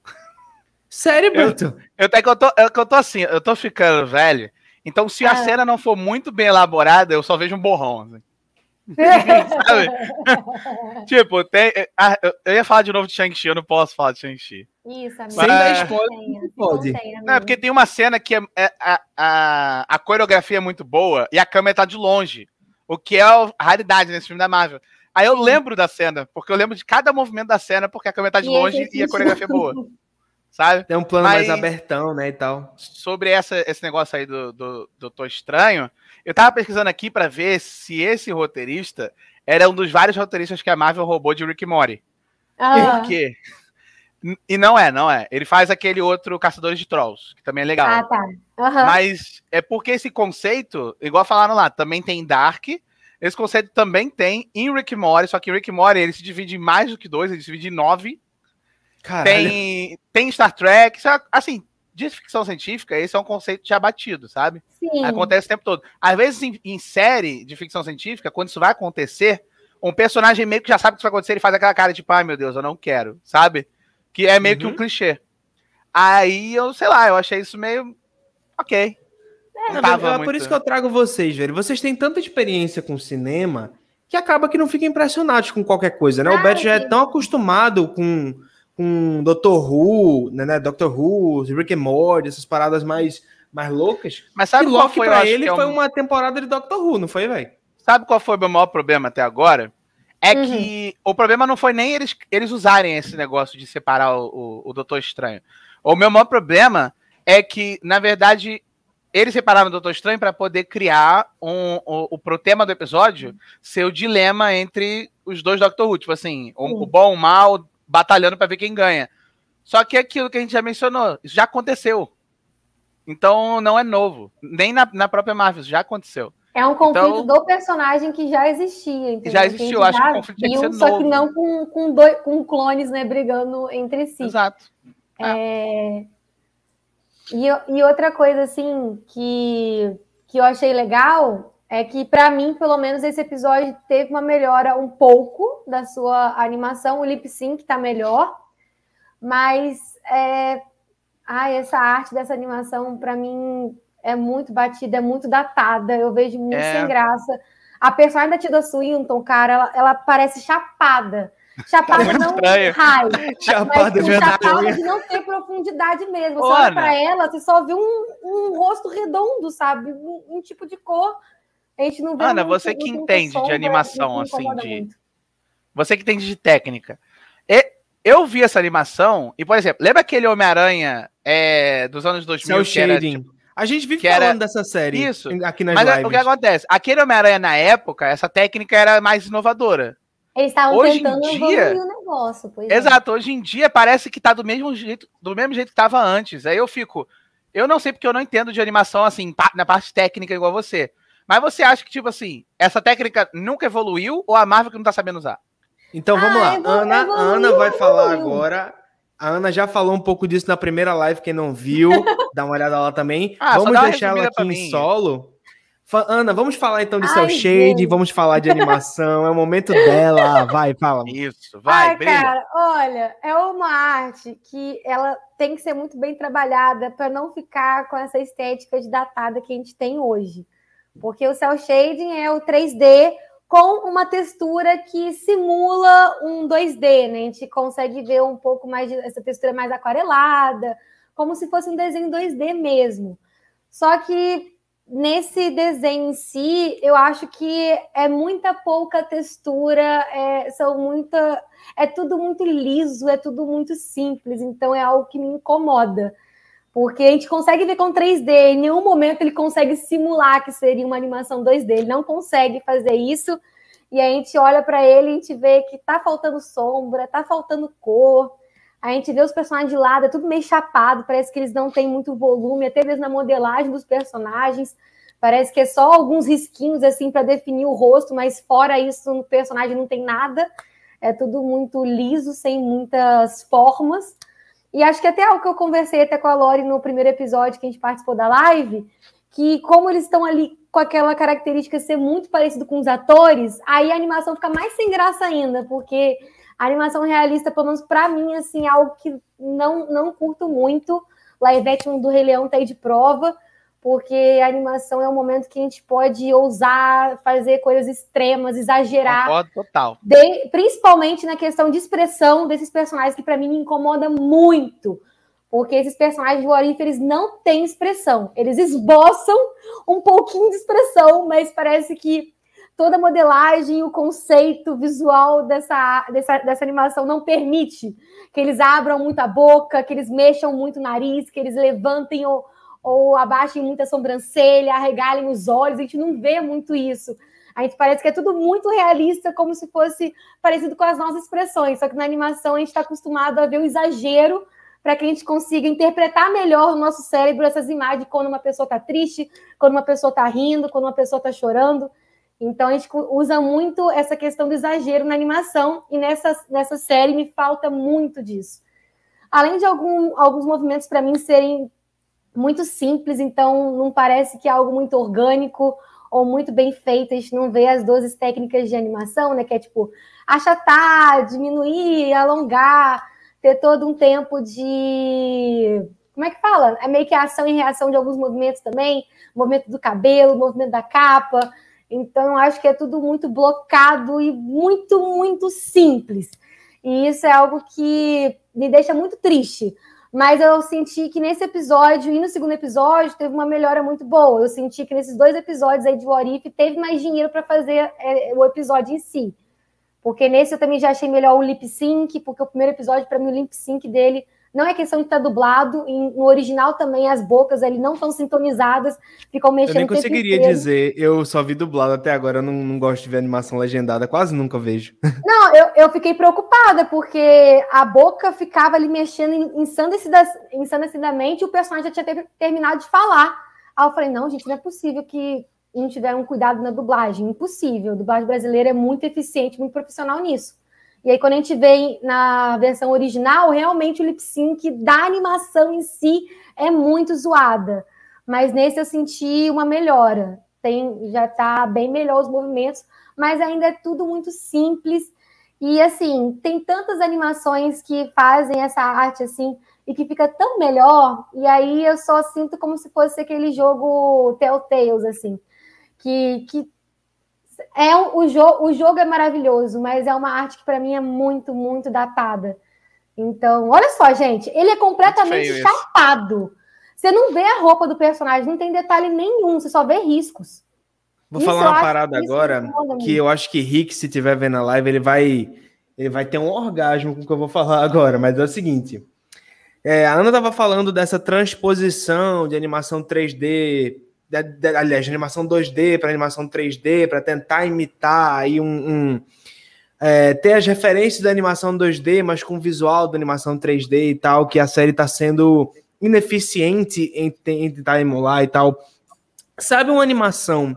Sério, Beto? Eu, eu, eu, tô, eu, eu tô assim, eu tô ficando velho, então se a ah. cena não for muito bem elaborada, eu só vejo um borrão, assim. tipo, tem. Ah, eu ia falar de novo de Shang-Chi, eu não posso falar de Shang-Chi. Isso, amigo. Sem dar spoiler, pode. Não, é porque tem uma cena que é, é, a, a, a coreografia é muito boa e a câmera tá de longe. O que é a raridade nesse filme da Marvel. Aí eu lembro da cena, porque eu lembro de cada movimento da cena, porque a câmera tá de e longe e a coreografia é boa. Sabe? Tem um plano Mas, mais abertão, né, e tal. Sobre essa, esse negócio aí do, do, do Tô Estranho, eu tava pesquisando aqui para ver se esse roteirista era um dos vários roteiristas que a Marvel roubou de Rick Mori. Ah. Por quê? E não é, não é. Ele faz aquele outro Caçadores de Trolls, que também é legal. Ah, tá. Uhum. Mas é porque esse conceito, igual falaram lá, também tem Dark. Esse conceito também tem em Rick Mori, só que Rick Mori ele se divide em mais do que dois, ele se divide em nove. Tem, tem Star Trek, assim, de ficção científica, esse é um conceito já batido, sabe? Sim. Acontece o tempo todo. Às vezes, em, em, série de ficção científica, quando isso vai acontecer, um personagem meio que já sabe o que vai acontecer, ele faz aquela cara de, tipo, ai meu Deus, eu não quero, sabe? Que é meio uhum. que um uhum. clichê. Aí eu, sei lá, eu achei isso meio. Ok. É, é por isso que eu trago vocês, velho. Vocês têm tanta experiência com cinema que acaba que não fica impressionados com qualquer coisa, né? Ah, o Beto já é tão acostumado com com Doctor Who, né, né Doctor Who, Rick and Morty, essas paradas mais, mais loucas. Mas sabe qual foi pra ele? É um... Foi uma temporada de Doctor Who, não foi, velho? Sabe qual foi o meu maior problema até agora? É uhum. que o problema não foi nem eles, eles usarem esse negócio de separar o, o, o Doutor Estranho. O meu maior problema é que, na verdade, eles separaram o Doutor Estranho para poder criar um, o, o pro tema do episódio ser o dilema entre os dois Doctor Who. Tipo assim, o, o bom, o mal, batalhando para ver quem ganha. Só que é aquilo que a gente já mencionou, isso já aconteceu. Então não é novo. Nem na, na própria Marvel, isso já aconteceu. É um conflito então, do personagem que já existia. Entendeu? Já existiu, acho que o conflito tinha que Só novo. que não com, com, dois, com clones né, brigando entre si. Exato. É... E, e outra coisa, assim, que, que eu achei legal é que, para mim, pelo menos, esse episódio teve uma melhora um pouco da sua animação. O lip sync tá melhor, mas é... Ai, essa arte dessa animação, para mim, é muito batida, é muito datada. Eu vejo muito é... sem graça. A personagem da Tilda Swinton, cara, ela, ela parece chapada. Chapada tá não raio. Chapada, mas, chapada de não ter profundidade mesmo. Você olha pra ela, você só vê um, um rosto redondo, sabe? Um, um tipo de cor a gente não vê Ana, muito, você que entende de animação, assim, de. Muito. Você que entende de técnica. E, eu vi essa animação, e, por exemplo, lembra aquele Homem-Aranha é, dos anos 2000? que era, tipo, a gente vive falando era... dessa série Isso. aqui nas Mas lives. o que acontece? Aquele Homem-Aranha, na época, essa técnica era mais inovadora. Eles estavam hoje tentando em dia, o negócio. Pois é. exato, é. hoje em dia parece que tá do mesmo jeito, do mesmo jeito que estava antes. Aí eu fico. Eu não sei porque eu não entendo de animação assim, na parte técnica igual você. Mas você acha que, tipo assim, essa técnica nunca evoluiu ou a Marvel que não tá sabendo usar? Então vamos ah, lá. Ana, evoluiu, Ana vai evoluiu. falar agora. A Ana já falou um pouco disso na primeira live, quem não viu, dá uma olhada lá também. Ah, vamos deixar ela aqui em solo. Ana, vamos falar então de Cell Shade, gente. vamos falar de animação, é o momento dela. Vai, fala. Isso, vai, Ai, cara, olha, é uma arte que ela tem que ser muito bem trabalhada para não ficar com essa estética de datada que a gente tem hoje. Porque o cel shading é o 3D com uma textura que simula um 2D, né? A gente consegue ver um pouco mais de, essa textura mais aquarelada, como se fosse um desenho 2D mesmo. Só que nesse desenho em si, eu acho que é muita pouca textura, é, são muita, é tudo muito liso, é tudo muito simples, então é algo que me incomoda. Porque a gente consegue ver com 3D, em nenhum momento ele consegue simular que seria uma animação 2D, ele não consegue fazer isso. E a gente olha para ele e a gente vê que tá faltando sombra, tá faltando cor. A gente vê os personagens de lado, é tudo meio chapado, parece que eles não têm muito volume, até mesmo na modelagem dos personagens. Parece que é só alguns risquinhos assim para definir o rosto, mas fora isso, no personagem não tem nada. É tudo muito liso, sem muitas formas. E acho que até algo que eu conversei até com a Lori no primeiro episódio que a gente participou da live, que como eles estão ali com aquela característica ser muito parecido com os atores, aí a animação fica mais sem graça ainda, porque a animação realista, pelo menos para mim, assim, é algo que não, não curto muito. Live action do Rei Leão tá aí de prova, porque a animação é um momento que a gente pode ousar fazer coisas extremas, exagerar. Concordo total. De, principalmente na questão de expressão desses personagens, que para mim me incomoda muito. Porque esses personagens eles não têm expressão. Eles esboçam um pouquinho de expressão, mas parece que toda a modelagem, o conceito visual dessa, dessa, dessa animação não permite que eles abram muito a boca, que eles mexam muito o nariz, que eles levantem ou, ou abaixem muito a sobrancelha, arregalem os olhos. A gente não vê muito isso. A gente parece que é tudo muito realista, como se fosse parecido com as nossas expressões. Só que na animação a gente está acostumado a ver o exagero para que a gente consiga interpretar melhor no nosso cérebro essas imagens quando uma pessoa está triste, quando uma pessoa está rindo, quando uma pessoa está chorando. Então a gente usa muito essa questão do exagero na animação e nessa, nessa série me falta muito disso. Além de algum, alguns movimentos para mim serem muito simples, então não parece que é algo muito orgânico ou muito bem feito, a gente não vê as 12 técnicas de animação, né? Que é tipo achatar, diminuir, alongar, ter todo um tempo de. Como é que fala? É meio que ação e reação de alguns movimentos também, movimento do cabelo, movimento da capa. Então, acho que é tudo muito blocado e muito, muito simples. E isso é algo que me deixa muito triste. Mas eu senti que nesse episódio e no segundo episódio teve uma melhora muito boa. Eu senti que nesses dois episódios aí de Warif teve mais dinheiro para fazer é, o episódio em si. Porque nesse eu também já achei melhor o lip sync, porque o primeiro episódio, para mim, o lip sync dele não é questão de estar tá dublado, no original também as bocas ali não estão sintonizadas, ficam mexendo. Eu nem conseguiria dizer, eu só vi dublado até agora, eu não, não gosto de ver animação legendada, quase nunca vejo. Não, eu, eu fiquei preocupada, porque a boca ficava ali mexendo ensandecidamente e o personagem já tinha terminado de falar. Aí eu falei, não, gente, não é possível que não tiveram cuidado na dublagem, impossível. A dublagem brasileira é muito eficiente, muito profissional nisso. E aí, quando a gente vê na versão original, realmente o lip sync da animação em si é muito zoada. Mas nesse eu senti uma melhora. Tem, já está bem melhor os movimentos, mas ainda é tudo muito simples. E assim, tem tantas animações que fazem essa arte assim e que fica tão melhor. E aí eu só sinto como se fosse aquele jogo Telltales, assim, que, que é o, jogo, o jogo é maravilhoso, mas é uma arte que para mim é muito, muito datada. Então, olha só, gente, ele é completamente chapado. Você não vê a roupa do personagem, não tem detalhe nenhum, você só vê riscos. Vou isso falar uma parada agora que eu acho que Rick, se tiver vendo a live, ele vai ele vai ter um orgasmo com o que eu vou falar agora, mas é o seguinte. É, a Ana estava falando dessa transposição de animação 3D de, aliás, de animação 2D para animação 3D, para tentar imitar aí um. um é, ter as referências da animação 2D, mas com visual da animação 3D e tal, que a série está sendo ineficiente em, em tentar emular e tal. Sabe uma animação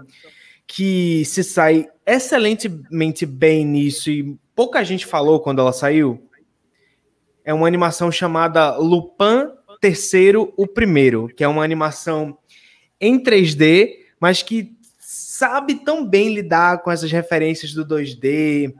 que se sai excelentemente bem nisso e pouca gente falou quando ela saiu? É uma animação chamada Lupin Terceiro, o Primeiro, que é uma animação em 3D, mas que sabe tão bem lidar com essas referências do 2D,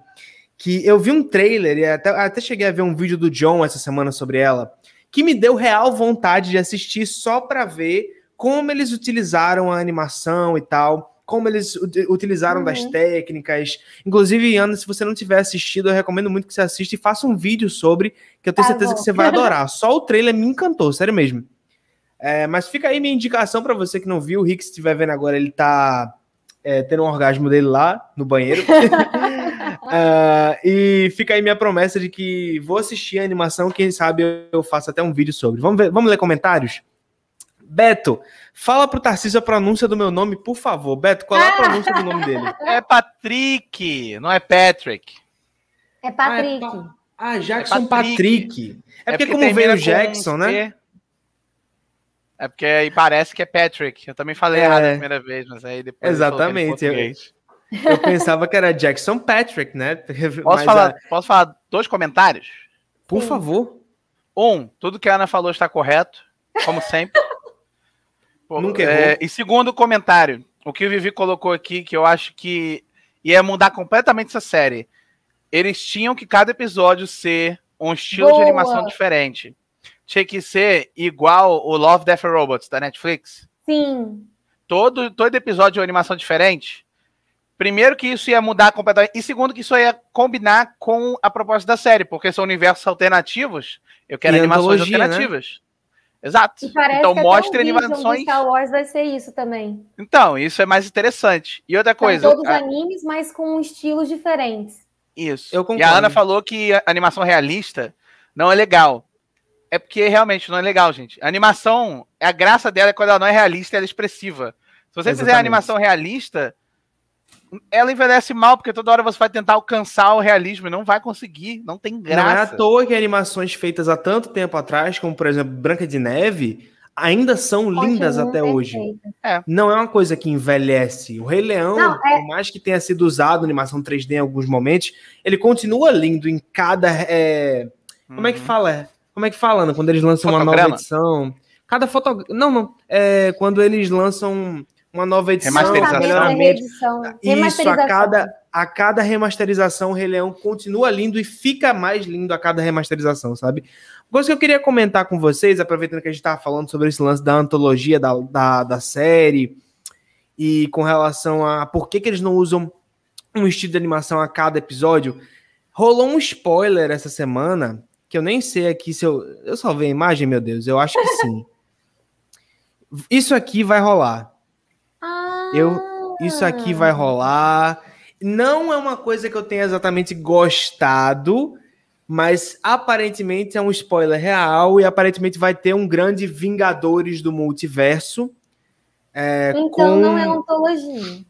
que eu vi um trailer e até, até cheguei a ver um vídeo do John essa semana sobre ela, que me deu real vontade de assistir só para ver como eles utilizaram a animação e tal como eles utilizaram uhum. das técnicas. Inclusive, Ana, se você não tiver assistido, eu recomendo muito que você assista e faça um vídeo sobre, que eu tenho tá certeza bom. que você vai adorar. Só o trailer me encantou, sério mesmo. É, mas fica aí minha indicação para você que não viu. O Rick, se estiver vendo agora, ele tá é, tendo um orgasmo dele lá no banheiro. uh, e fica aí minha promessa de que vou assistir a animação. Quem sabe eu faço até um vídeo sobre. Vamos, ver, vamos ler comentários? Beto, fala pro Tarcísio a pronúncia do meu nome, por favor. Beto, qual é a pronúncia do nome dele? É Patrick, não é Patrick. É Patrick. Ah, é pa... ah Jackson é Patrick. Patrick. É, é porque, como veio o Jackson, né? É porque aí parece que é Patrick. Eu também falei é... errado a primeira vez, mas aí depois. Exatamente. Eu, eu, pensava que era Jackson Patrick, né? Posso, mas, falar, posso falar dois comentários? Por Sim. favor. Um, tudo que a Ana falou está correto, como sempre. Nunca errou. É, e segundo comentário, o que o Vivi colocou aqui, que eu acho que ia mudar completamente essa série. Eles tinham que cada episódio ser um estilo Boa. de animação diferente. Tinha que ser igual o Love, Death and Robots da Netflix. Sim. Todo, todo episódio de uma animação diferente. Primeiro que isso ia mudar completamente. E segundo que isso ia combinar com a proposta da série, porque são universos alternativos. Eu quero e animações né? alternativas. Né? Exato. então mostre animações. Star Wars vai ser isso também. Então, isso é mais interessante. E outra coisa. São todos a... animes, mas com estilos diferentes. Isso. Eu concordo. E a Ana falou que a animação realista não é legal. É porque realmente não é legal, gente. A animação, a graça dela é quando ela não é realista, ela é expressiva. Se você Exatamente. fizer animação realista, ela envelhece mal, porque toda hora você vai tentar alcançar o realismo e não vai conseguir, não tem graça. Não é à toa que animações feitas há tanto tempo atrás, como por exemplo Branca de Neve, ainda são lindas até hoje. É. Não é uma coisa que envelhece. O Rei Leão, não, é... por mais que tenha sido usado animação 3D em alguns momentos, ele continua lindo em cada. É... Como é que uhum. fala? Como é que fala, Ana, quando eles lançam Fotograma. uma nova edição? Cada foto. Não, não. É quando eles lançam uma nova edição, remasterização. Isso, a cada, a cada remasterização o Rei Leão continua lindo e fica mais lindo a cada remasterização, sabe? Coisa que eu queria comentar com vocês, aproveitando que a gente estava falando sobre esse lance da antologia da, da, da série e com relação a por que, que eles não usam um estilo de animação a cada episódio, rolou um spoiler essa semana, que eu nem sei aqui se eu. Eu só vi a imagem, meu Deus, eu acho que sim. Isso aqui vai rolar. Eu, isso aqui vai rolar. Não é uma coisa que eu tenha exatamente gostado, mas aparentemente é um spoiler real e aparentemente vai ter um grande Vingadores do Multiverso. É, então com... não é ontologia.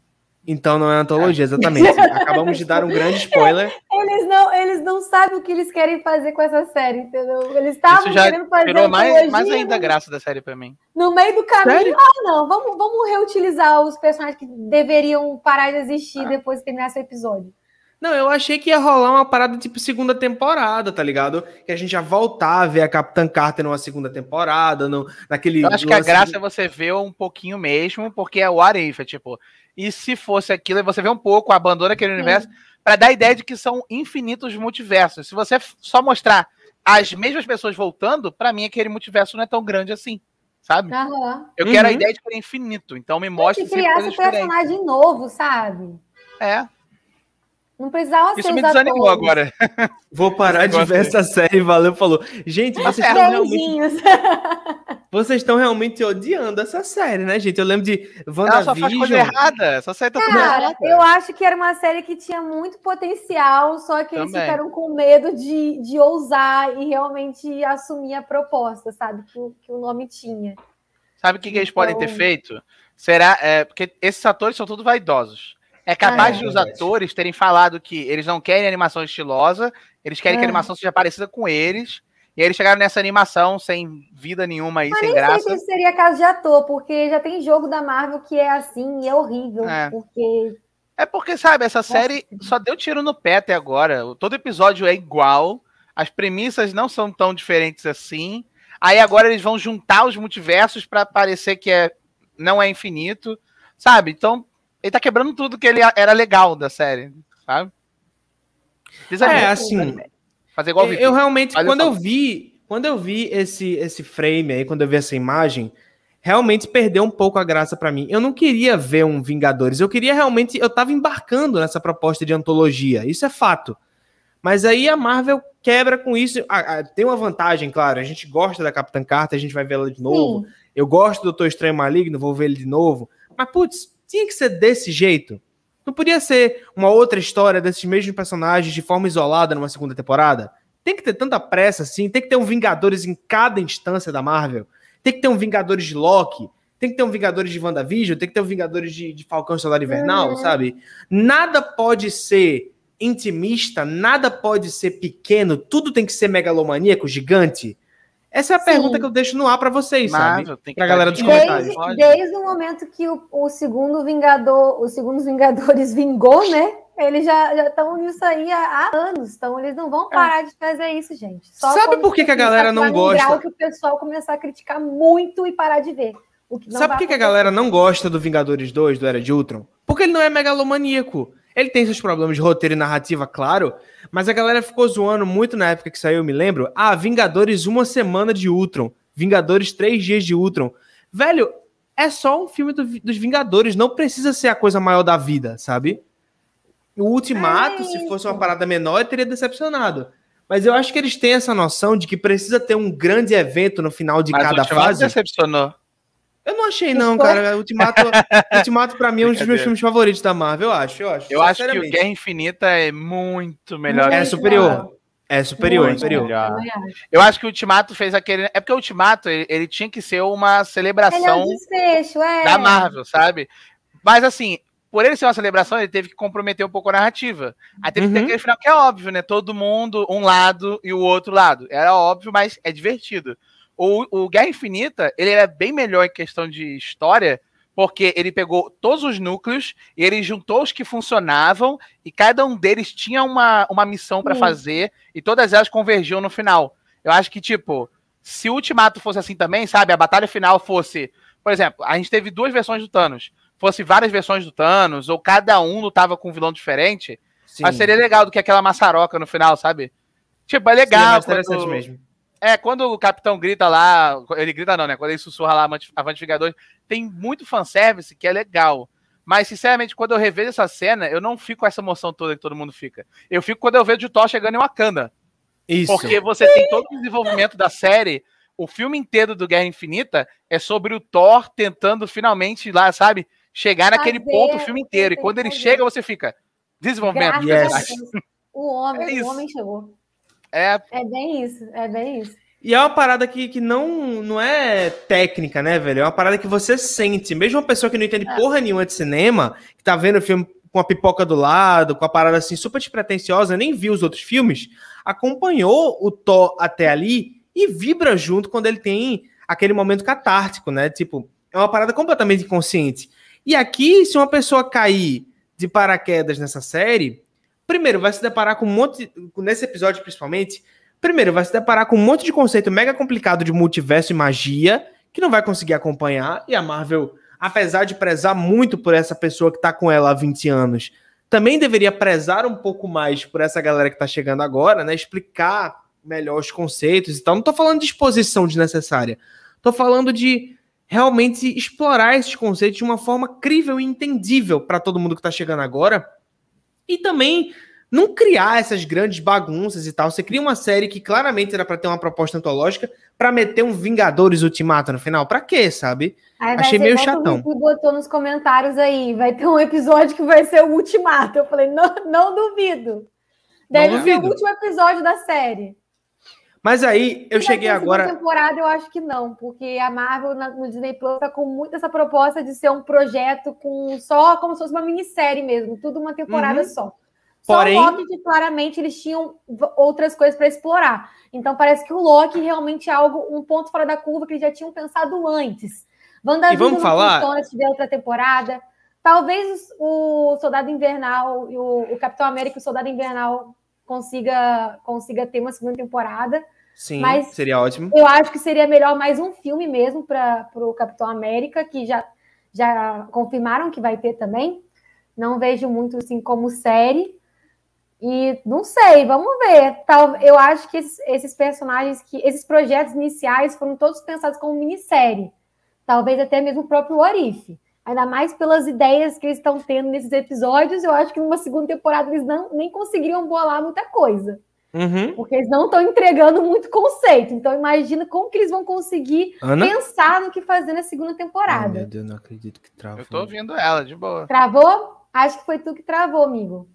Então não é antologia, exatamente. Acabamos de dar um grande spoiler. Eles não, eles não sabem o que eles querem fazer com essa série, entendeu? Eles estavam querendo fazer tirou mais, mais ainda a graça da série para mim. No meio do caminho, ah, não, vamos, vamos reutilizar os personagens que deveriam parar de existir ah. depois de terminar esse episódio. Não, eu achei que ia rolar uma parada tipo segunda temporada, tá ligado? Que a gente ia voltar a ver a Capitã Carter numa segunda temporada, no, naquele. Eu acho que a graça de... é você ver um pouquinho mesmo, porque é o Arif, é tipo, e se fosse aquilo, você vê um pouco, abandona aquele universo, para dar a ideia de que são infinitos multiversos. Se você só mostrar as mesmas pessoas voltando, para mim aquele multiverso não é tão grande assim. Sabe? Uhum. Eu quero a uhum. ideia de que é infinito, então me mostre. Se criasse um personagem novo, sabe? É. Não precisava Isso ser me desanimou atores. agora. Vou parar de ver essa série, valeu, falou. Gente, vocês estão realmente... vocês estão realmente odiando essa série, né, gente? Eu lembro de WandaVision... Ela só faz coisa errada, essa série tá Cara, eu acho que era uma série que tinha muito potencial, só que eles ficaram com medo de, de ousar e realmente assumir a proposta, sabe? Que, que o nome tinha. Sabe o que, que eles podem ter então feito? Será... É, porque esses atores são todos vaidosos. É capaz ah, de os atores terem falado que eles não querem animação estilosa, eles querem que a ah. animação seja parecida com eles. E aí eles chegaram nessa animação sem vida nenhuma e Mas sem graça. Não sei se seria caso de ator, porque já tem jogo da Marvel que é assim e é horrível. É. Porque. É porque, sabe, essa série só deu tiro no pé até agora. Todo episódio é igual, as premissas não são tão diferentes assim. Aí agora eles vão juntar os multiversos para parecer que é, não é infinito, sabe? Então ele tá quebrando tudo que ele era legal da série, sabe? é, assim. Fazer igual Eu realmente, quando eu vi, quando eu vi esse, esse frame aí, quando eu vi essa imagem, realmente perdeu um pouco a graça para mim. Eu não queria ver um Vingadores, eu queria realmente, eu tava embarcando nessa proposta de antologia, isso é fato. Mas aí a Marvel quebra com isso. Ah, ah, tem uma vantagem, claro, a gente gosta da Capitã Carter, a gente vai vê-la de novo. Sim. Eu gosto do Doutor Estranho Maligno, vou ver ele de novo. Mas, putz, tinha que ser desse jeito. Não podia ser uma outra história desses mesmos personagens de forma isolada numa segunda temporada? Tem que ter tanta pressa assim, tem que ter um Vingadores em cada instância da Marvel. Tem que ter um Vingadores de Loki, tem que ter um Vingadores de WandaVision, tem que ter um Vingadores de, de Falcão Solar Invernal, uhum. sabe? Nada pode ser intimista, nada pode ser pequeno, tudo tem que ser megalomaníaco, gigante. Essa é a Sim. pergunta que eu deixo no ar para vocês, Mas, sabe? Pra galera dos comentários. Desde, desde o momento que o, o, segundo Vingador, os segundos Vingadores vingou, né? Eles já estão nisso aí há, há, anos, então eles não vão parar é. de fazer isso, gente. Só Sabe por que, que a galera não gosta? que o pessoal começar a criticar muito e parar de ver. Sabe por que, que a galera não gosta do Vingadores 2, do Era de Ultron? Porque ele não é megalomaníaco. Ele tem seus problemas de roteiro e narrativa, claro, mas a galera ficou zoando muito na época que saiu, eu me lembro. Ah, Vingadores uma semana de Ultron. Vingadores três dias de Ultron. Velho, é só um filme do, dos Vingadores, não precisa ser a coisa maior da vida, sabe? O Ultimato, é se fosse uma parada menor, teria decepcionado. Mas eu acho que eles têm essa noção de que precisa ter um grande evento no final de mas cada fase. decepcionou. Eu não achei, não, cara. Ultimato, Ultimato pra mim, é um dos meus filmes favoritos da Marvel, eu acho. Eu acho, eu acho que o Guerra Infinita é muito melhor. É superior. É superior, muito superior. Eu acho que o Ultimato fez aquele. É porque o Ultimato ele, ele tinha que ser uma celebração é desfecho, é. da Marvel, sabe? Mas assim, por ele ser uma celebração, ele teve que comprometer um pouco a narrativa. Aí teve uhum. que ter uhum. aquele final que é óbvio, né? Todo mundo, um lado e o outro lado. Era óbvio, mas é divertido. O, o Guerra Infinita, ele era bem melhor em questão de história, porque ele pegou todos os núcleos e ele juntou os que funcionavam e cada um deles tinha uma, uma missão para fazer e todas elas convergiam no final. Eu acho que, tipo, se o Ultimato fosse assim também, sabe? A batalha final fosse. Por exemplo, a gente teve duas versões do Thanos. Fosse várias versões do Thanos, ou cada um lutava com um vilão diferente. Sim. Mas seria legal do que aquela maçaroca no final, sabe? Tipo, é legal. Sim, é quando... mesmo é, quando o capitão grita lá, ele grita não, né? Quando ele sussurra lá Avante Vingadores, tem muito fanservice que é legal. Mas, sinceramente, quando eu revejo essa cena, eu não fico com essa emoção toda que todo mundo fica. Eu fico quando eu vejo o Thor chegando em Wakanda. Isso. Porque você tem todo o desenvolvimento da série. O filme inteiro do Guerra Infinita é sobre o Thor tentando finalmente lá, sabe? Chegar naquele fazer, ponto o filme inteiro. E quando ele chega, você fica. Desenvolvimento. Yes. O homem, é o homem chegou. É... é bem isso, é bem isso. E é uma parada que, que não, não é técnica, né, velho? É uma parada que você sente. Mesmo uma pessoa que não entende é. porra nenhuma de cinema, que tá vendo o filme com a pipoca do lado, com a parada assim super despretensiosa, nem viu os outros filmes, acompanhou o Thor até ali e vibra junto quando ele tem aquele momento catártico, né? Tipo, é uma parada completamente inconsciente. E aqui, se uma pessoa cair de paraquedas nessa série, primeiro, vai se deparar com um monte, nesse episódio principalmente, primeiro, vai se deparar com um monte de conceito mega complicado de multiverso e magia, que não vai conseguir acompanhar, e a Marvel, apesar de prezar muito por essa pessoa que tá com ela há 20 anos, também deveria prezar um pouco mais por essa galera que tá chegando agora, né? Explicar melhor os conceitos e tal. Não tô falando de exposição desnecessária. Tô falando de realmente explorar esses conceitos de uma forma crível e entendível para todo mundo que tá chegando agora e também não criar essas grandes bagunças e tal. Você cria uma série que claramente era para ter uma proposta antológica para meter um Vingadores Ultimato no final. Para quê, sabe? Aí Achei meio chatão. O botou nos comentários aí, vai ter um episódio que vai ser o Ultimato. Eu falei, não, não duvido. Deve não ser duvido. o último episódio da série. Mas aí eu cheguei agora. temporada eu acho que não, porque a Marvel no Disney Plus tá com muito essa proposta de ser um projeto com só como se fosse uma minissérie mesmo, tudo uma temporada uhum. só. Porém... Só o Loki que claramente eles tinham outras coisas para explorar. Então parece que o Loki realmente é algo, um ponto fora da curva que eles já tinham pensado antes. WandaVision e vamos falar... funciona se tiver outra temporada. Talvez o Soldado Invernal e o, o Capitão América e o Soldado Invernal consiga, consiga ter uma segunda temporada. Sim, mas seria ótimo. Eu acho que seria melhor mais um filme mesmo para o Capitão América, que já, já confirmaram que vai ter também. Não vejo muito assim como série. E não sei, vamos ver. Tal, eu acho que esses, esses personagens, que esses projetos iniciais foram todos pensados como minissérie. Talvez até mesmo o próprio Orif. Ainda mais pelas ideias que eles estão tendo nesses episódios, eu acho que numa segunda temporada eles não, nem conseguiriam bolar muita coisa. Uhum. Porque eles não estão entregando muito conceito. Então, imagina como que eles vão conseguir Ana? pensar no que fazer na segunda temporada. Ai, meu Deus, não acredito que travou. Eu tô ouvindo ela, de boa. Travou? Acho que foi tu que travou, amigo.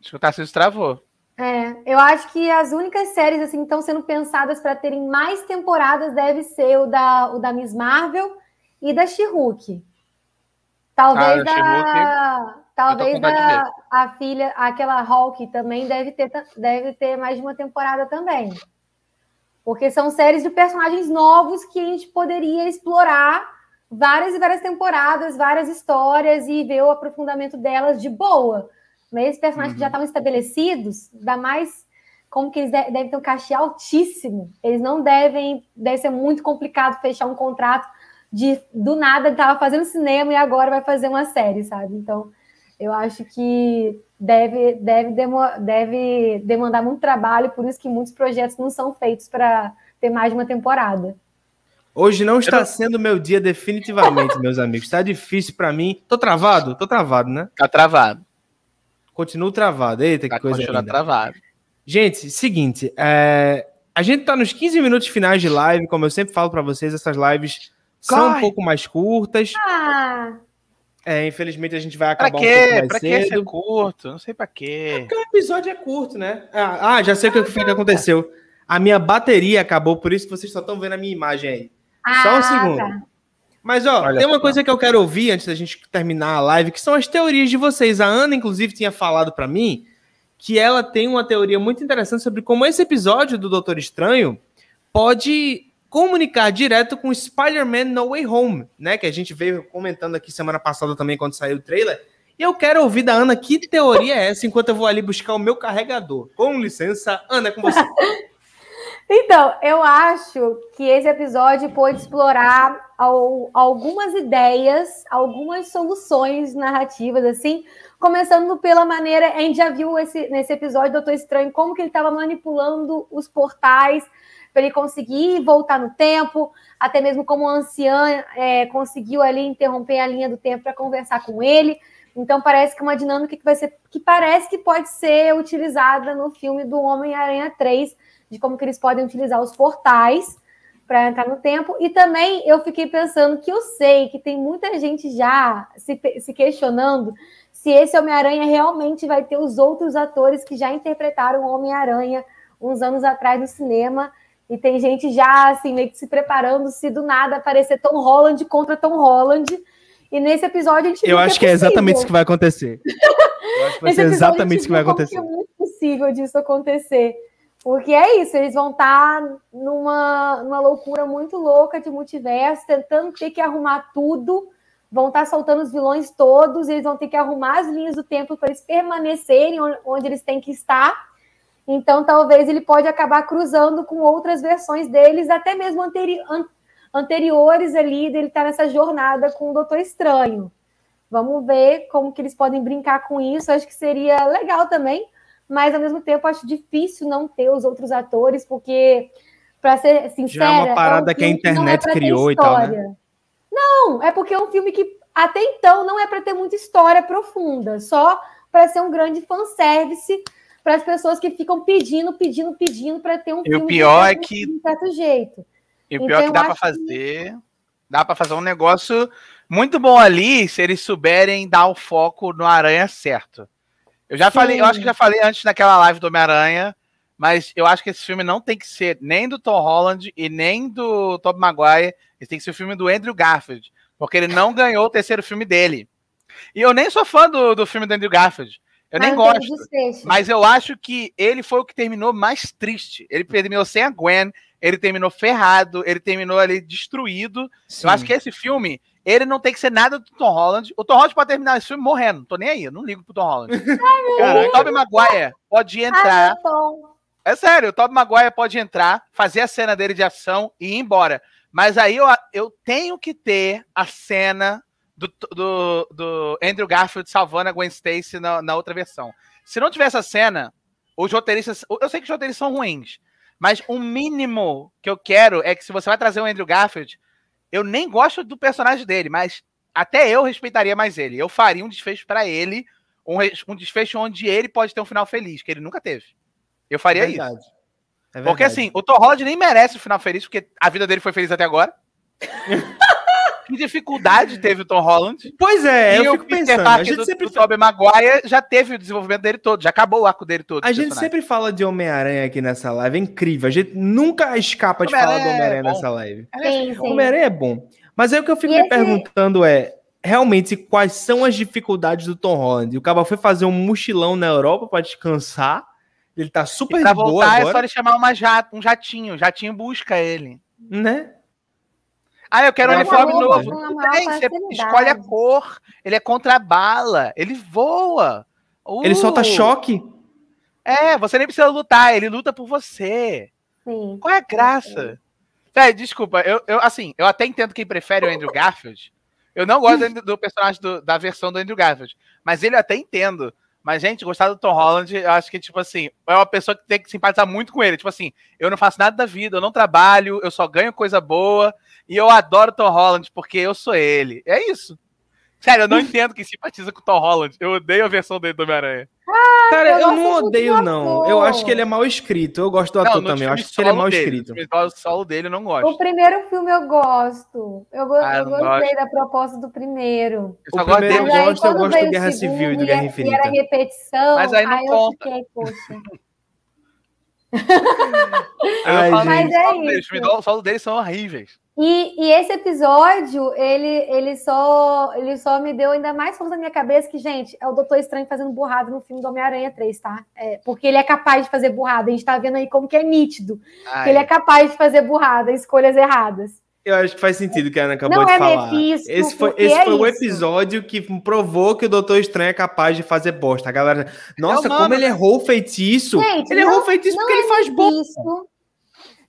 Acho que o Tarcísio travou. É, eu acho que as únicas séries assim estão sendo pensadas para terem mais temporadas deve ser o da, o da Miss Marvel e da She-Hulk. Talvez ah, da, talvez a, a, filha, aquela Hulk também deve ter, deve ter mais de uma temporada também. Porque são séries de personagens novos que a gente poderia explorar várias e várias temporadas, várias histórias e ver o aprofundamento delas de boa. Mas esses personagens uhum. que já uhum. estavam estabelecidos, dá mais como que eles devem ter um cachê altíssimo. Eles não devem, deve ser muito complicado fechar um contrato de do nada estava fazendo cinema e agora vai fazer uma série, sabe? Então, eu acho que deve, deve, demo, deve demandar muito trabalho, por isso que muitos projetos não são feitos para ter mais de uma temporada. Hoje não está sendo meu dia definitivamente, meus amigos. Está difícil para mim. Tô travado? Tô travado, né? Tá travado. Continuo travado. Eita, tá que coisa linda. travado. Gente, seguinte, é... a gente tá nos 15 minutos finais de live, como eu sempre falo para vocês, essas lives Corre. são um pouco mais curtas. Ah. É, infelizmente a gente vai acabar pra quê? um pouco mais pra cedo. Pra que curto? Não sei pra quê. É porque o episódio é curto, né? Ah, ah já sei o que foi que aconteceu. A minha bateria acabou, por isso que vocês só estão vendo a minha imagem aí. Ah, só um segundo. Tá. Mas, ó, Olha tem uma coisa que eu quero ouvir antes da gente terminar a live, que são as teorias de vocês. A Ana, inclusive, tinha falado para mim que ela tem uma teoria muito interessante sobre como esse episódio do Doutor Estranho pode comunicar direto com Spider-Man No Way Home, né? Que a gente veio comentando aqui semana passada também, quando saiu o trailer. E eu quero ouvir da Ana que teoria é essa, enquanto eu vou ali buscar o meu carregador. Com licença, Ana, é com você. Então, eu acho que esse episódio pode explorar algumas ideias, algumas soluções narrativas, assim, começando pela maneira, a gente já viu esse, nesse episódio do Doutor Estranho como que ele estava manipulando os portais para ele conseguir voltar no tempo, até mesmo como o anciã é, conseguiu ali interromper a linha do tempo para conversar com ele. Então parece que é uma dinâmica que vai ser que parece que pode ser utilizada no filme do Homem-Aranha 3 de como que eles podem utilizar os portais para entrar no tempo. E também eu fiquei pensando que eu sei que tem muita gente já se, se questionando se esse Homem-Aranha realmente vai ter os outros atores que já interpretaram o Homem-Aranha uns anos atrás no cinema. E tem gente já assim, meio que se preparando se do nada aparecer Tom Holland contra Tom Holland. E nesse episódio a gente Eu acho que é, que é exatamente isso que vai acontecer. Eu acho que vai ser exatamente isso que vai acontecer. É muito possível disso acontecer. Porque é isso, eles vão estar tá numa, numa loucura muito louca de multiverso, tentando ter que arrumar tudo, vão estar tá soltando os vilões todos, eles vão ter que arrumar as linhas do tempo para eles permanecerem onde eles têm que estar. Então, talvez ele pode acabar cruzando com outras versões deles, até mesmo anteri anteriores ali, dele estar tá nessa jornada com o Doutor Estranho. Vamos ver como que eles podem brincar com isso. Acho que seria legal também mas ao mesmo tempo acho difícil não ter os outros atores, porque, para ser sincera. Já é uma parada é um que a internet que é criou e tal. Né? Não, é porque é um filme que até então não é para ter muita história profunda, só para ser um grande fanservice para as pessoas que ficam pedindo, pedindo, pedindo para ter um e filme. o pior é que. De certo jeito. E o pior é que então, dá para fazer. Que... Dá para fazer um negócio muito bom ali se eles souberem dar o foco no aranha certo. Eu já Sim. falei, eu acho que já falei antes naquela live do Homem-Aranha, mas eu acho que esse filme não tem que ser nem do Tom Holland e nem do Tobey Maguire, ele tem que ser o filme do Andrew Garfield, porque ele não ganhou o terceiro filme dele. E eu nem sou fã do, do filme do Andrew Garfield. Eu nem gosto. Mas eu acho que ele foi o que terminou mais triste. Ele terminou sem a Gwen, ele terminou ferrado, ele terminou ali destruído. Sim. Eu acho que esse filme, ele não tem que ser nada do Tom Holland. O Tom Holland pode terminar esse filme morrendo. Não tô nem aí, eu não ligo pro Tom Holland. o Tobey Maguire pode entrar. Ai, é sério, o Tobey Maguire pode entrar, fazer a cena dele de ação e ir embora. Mas aí eu, eu tenho que ter a cena do, do, do Andrew Garfield salvando a Gwen Stacy na, na outra versão. Se não tivesse essa cena, os roteiristas. Eu sei que os roteiristas são ruins, mas o mínimo que eu quero é que se você vai trazer o Andrew Garfield, eu nem gosto do personagem dele, mas até eu respeitaria mais ele. Eu faria um desfecho para ele, um, um, desfecho onde ele pode ter um final feliz, que ele nunca teve. Eu faria é isso. É porque assim, o Tom Holland nem merece o final feliz, porque a vida dele foi feliz até agora. que dificuldade teve o Tom Holland? Pois é, e eu fico pensando. A gente do, sempre do Tobey Maguire já teve o desenvolvimento dele todo, já acabou o arco dele todo. A gente sempre fala de Homem-Aranha aqui nessa live, é incrível. A gente nunca escapa de falar do Homem-Aranha é nessa live. Homem-Aranha é bom. Mas aí o que eu fico e me esse... perguntando é, realmente, quais são as dificuldades do Tom Holland? O cara foi fazer um mochilão na Europa para descansar, ele tá super e pra voltar agora. é só ele chamar uma jato, um jatinho, o jatinho busca ele. Né? Ah, eu quero um uniforme novo. Tem, você escolhe a cor. Ele é contra a bala. Ele voa. Uh. Ele solta choque. É, você nem precisa lutar. Ele luta por você. Sim. Qual é a graça? É, desculpa, eu, eu, assim, eu até entendo quem prefere o Andrew Garfield. Eu não gosto do, do personagem do, da versão do Andrew Garfield. Mas ele eu até entendo. Mas, gente, gostar do Tom Holland, eu acho que, tipo assim, é uma pessoa que tem que simpatizar muito com ele. Tipo assim, eu não faço nada da vida, eu não trabalho, eu só ganho coisa boa. E eu adoro Tom Holland porque eu sou ele. É isso. Sério, eu não entendo quem simpatiza com o Tom Holland. Eu odeio a versão dele do Homem-Aranha. Ah, Cara, eu, eu não odeio, não. Eu acho que ele é mal escrito. Eu gosto do ator não, também. Eu acho que ele é mal dele, escrito. O solo dele eu não gosto. O primeiro filme eu gosto. Eu, ah, eu gostei gosto. da proposta do primeiro. Eu só o primeiro eu gosto, eu gosto do Guerra Civil e do Guerra Infinita. E era repetição. Mas aí não aí conta. Eu fiquei, poxa. Ai, mas é isso. Os solos deles são horríveis. E, e, esse episódio, ele, ele, só, ele só me deu ainda mais força na minha cabeça que, gente, é o Doutor Estranho fazendo burrada no filme do Homem-Aranha 3, tá? É, porque ele é capaz de fazer burrada. A gente tá vendo aí como que é nítido. Que ele é capaz de fazer burrada, escolhas erradas. Eu acho que faz sentido o que a Ana acabou Não de é falar. Mephisto, esse foi, esse é foi o episódio que provou que o Doutor Estranho é capaz de fazer bosta. A galera, nossa, como ele errou o feitiço. Gente, ele não, errou o feitiço porque ele é faz bosta.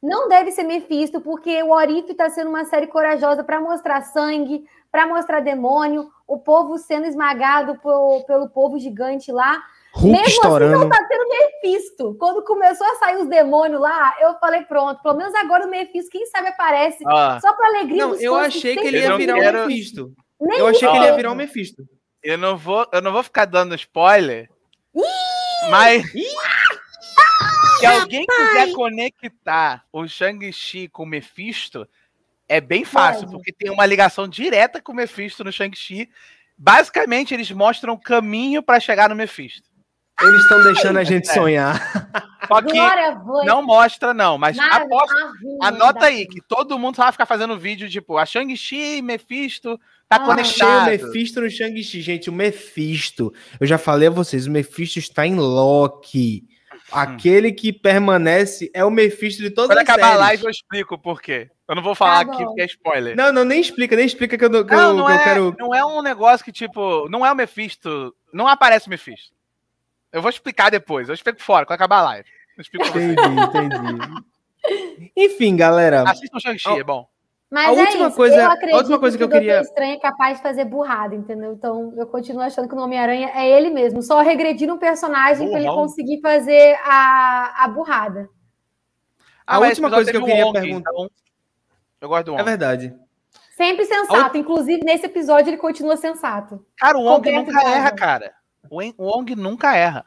Não deve ser Mephisto, porque o Orif está sendo uma série corajosa para mostrar sangue, para mostrar demônio, o povo sendo esmagado por, pelo povo gigante lá. Hulk Mesmo estourando. assim, não tá tendo Mephisto. Quando começou a sair os demônios lá, eu falei, pronto, pelo menos agora o Mephisto, quem sabe aparece, ah. só para alegria não, dos Eu achei que ele ia virar o quero... Mephisto. Nem eu achei que ele ia virar o Mephisto. Eu não vou, eu não vou ficar dando spoiler, Ih! mas... Ih! Se alguém quiser conectar o Shang-Chi com o Mephisto, é bem fácil, Pode. porque tem uma ligação direta com o Mephisto no Shang-Chi. Basicamente, eles mostram o caminho para chegar no Mephisto. Eles estão deixando a gente é. sonhar. Só que não mostra, não, mas aposta, anota aí que todo mundo vai ficar fazendo vídeo tipo a Shang-Chi, Mephisto, tá ah, conectado. Achei o Mephisto no Shang-Chi, gente. O Mephisto, eu já falei a vocês, o Mephisto está em Loki. Aquele que permanece é o Mephisto de todas Quando as acabar séries. a live eu explico por quê. Eu não vou falar tá aqui porque é spoiler. Não, não, nem explica, nem explica que eu, que não, eu, não que é, eu quero... Não é um negócio que, tipo, não é o Mephisto, não aparece o Mephisto. Eu vou explicar depois, eu explico fora, quando acabar a live. Eu explico entendi, entendi. Enfim, galera... Assista o Shang-Chi, é bom. Mas a é última é coisa, eu acredito a última coisa que, que eu queria. Estranho é capaz de fazer burrada, entendeu? Então eu continuo achando que o Homem-Aranha é ele mesmo, só regredir um personagem para ele conseguir fazer a, a burrada. Ah, a última coisa que eu queria perguntar. Então... Eu gosto do Wong. É verdade. Sempre sensato. Inclusive, nesse episódio, ele continua sensato. Cara, o Wong nunca erra, cara. O Wong nunca erra.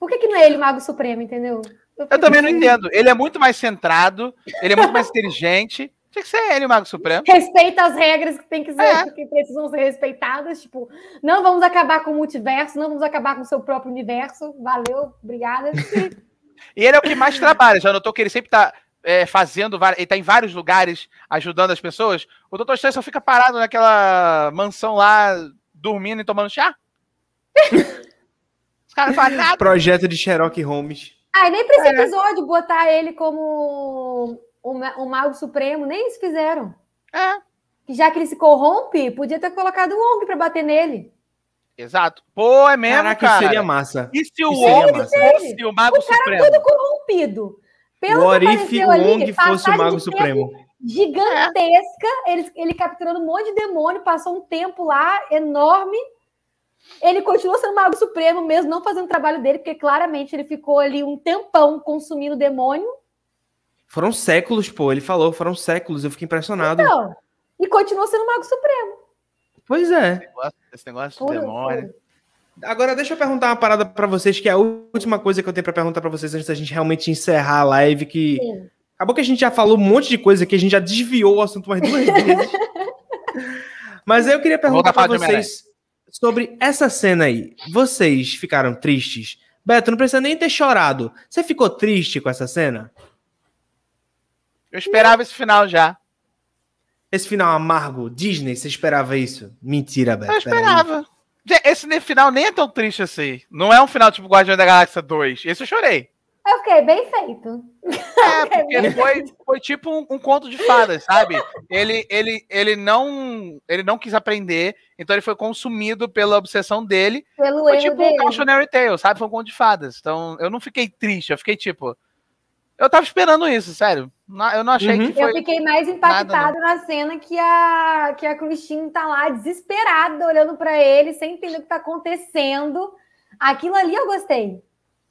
Por que, que não é ele o Mago Supremo, entendeu? Eu, eu também não entendo. Ele é muito mais centrado, ele é muito mais inteligente. Tinha que ser ele, o Mago Supremo. Respeita as regras que tem que ser, é. que precisam ser respeitadas. Tipo, não vamos acabar com o multiverso, não vamos acabar com o seu próprio universo. Valeu, obrigada. e ele é o que mais trabalha. Já notou que ele sempre está é, fazendo, ele está em vários lugares ajudando as pessoas. O Doutor Estranho só fica parado naquela mansão lá, dormindo e tomando chá. Os caras fazem nada. Projeto de Sherlock Holmes. Ah, e nem para esse é. episódio botar ele como o, o Mago Supremo, nem isso fizeram. É. Já que ele se corrompe, podia ter colocado o Wong para bater nele. Exato. Pô, é mesmo, Caraca, cara. seria massa. E se o Wong fosse o Mago o cara Supremo? todo corrompido. Pelo o Orif Wong fosse o Mago Supremo. gigantesca. Ele, ele capturando um monte de demônio, passou um tempo lá enorme. Ele continua sendo Mago Supremo, mesmo não fazendo o trabalho dele, porque claramente ele ficou ali um tempão consumindo demônio. Foram séculos, pô. Ele falou, foram séculos. Eu fiquei impressionado. Então, e continua sendo Mago Supremo. Pois é. Esse negócio, esse negócio de demônio. Agora, deixa eu perguntar uma parada para vocês, que é a última coisa que eu tenho para perguntar para vocês antes da gente realmente encerrar a live, que Sim. acabou que a gente já falou um monte de coisa que a gente já desviou o assunto mais duas vezes. Mas eu queria perguntar para vocês sobre essa cena aí. Vocês ficaram tristes? Beto, não precisa nem ter chorado. Você ficou triste com essa cena? Eu esperava esse final já. Esse final amargo, Disney, você esperava isso? Mentira, Beto. Eu esperava. Esse final nem é tão triste assim. Não é um final tipo Guardião da Galáxia 2. Esse eu chorei. Eu fiquei bem feito. É, porque foi, foi tipo um, um, conto de fadas, sabe? Ele, ele, ele, não, ele não quis aprender, então ele foi consumido pela obsessão dele. Pelo foi erro tipo dele. um cautionary tale, sabe? Foi um conto de fadas. Então eu não fiquei triste, eu fiquei tipo, eu tava esperando isso, sério. Eu não achei uhum. que foi. Eu fiquei mais impactado na cena que a, que a Christine tá lá desesperada, olhando para ele, sem entender o que tá acontecendo. Aquilo ali eu gostei.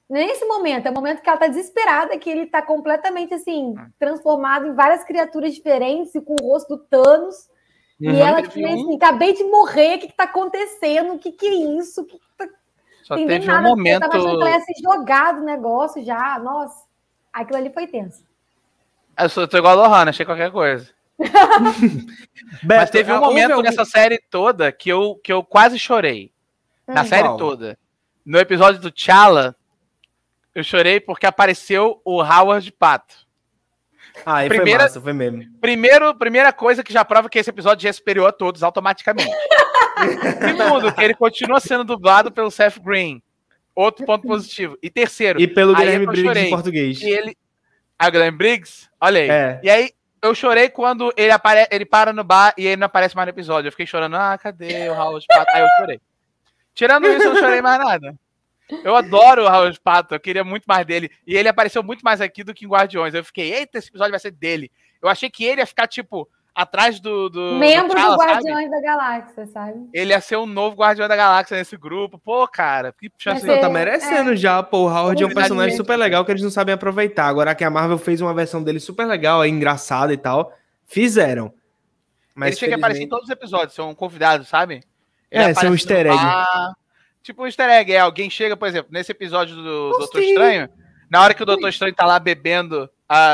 Nesse momento, é o momento que ela tá desesperada, que ele tá completamente assim, transformado em várias criaturas diferentes, e com o rosto do Thanos. Uhum. E ela, tipo, assim, acabei de morrer, o que, que tá acontecendo? O que, que é isso? O que, que tá... Só teve nada, um momento. Eu tava achando que ela ia ser jogado o negócio já. Nossa. Aquilo ali foi tenso. Eu sou, tô igual a Lohana, achei qualquer coisa. Mas teve um momento algum... nessa série toda que eu, que eu quase chorei. Hum, na série qual? toda. No episódio do T'Challa, eu chorei porque apareceu o Howard Pato. Ah, primeira, foi massa, foi mesmo. Primeiro, primeira coisa que já prova que esse episódio já é superior a todos automaticamente. Segundo, que ele continua sendo dublado pelo Seth Green. Outro ponto positivo. E terceiro. E pelo Guilherme Briggs chorei. em português. E ele. Ah, Guilherme Briggs? Olha aí. É. E aí, eu chorei quando ele, apare... ele para no bar e ele não aparece mais no episódio. Eu fiquei chorando. Ah, cadê o Howard Pato? Aí eu chorei. Tirando isso, eu não chorei mais nada. Eu adoro o Howard Pato, eu queria muito mais dele. E ele apareceu muito mais aqui do que em Guardiões. Eu fiquei, eita, esse episódio vai ser dele. Eu achei que ele ia ficar, tipo, atrás do. do Membro do, do Guardiões sabe? da Galáxia, sabe? Ele ia ser um novo Guardião da Galáxia nesse grupo. Pô, cara, que chance. Ser, tá merecendo é. já, pô. O Howard é um personagem super legal que eles não sabem aproveitar. Agora que a Marvel fez uma versão dele super legal, é engraçada e tal, fizeram. Mas ele chega a aparecer em todos os episódios, são convidados, sabe? Ele é, são um easter egg. Tipo um easter egg, é, alguém chega, por exemplo, nesse episódio do Doutor Estranho, na hora que o Doutor Estranho tá lá bebendo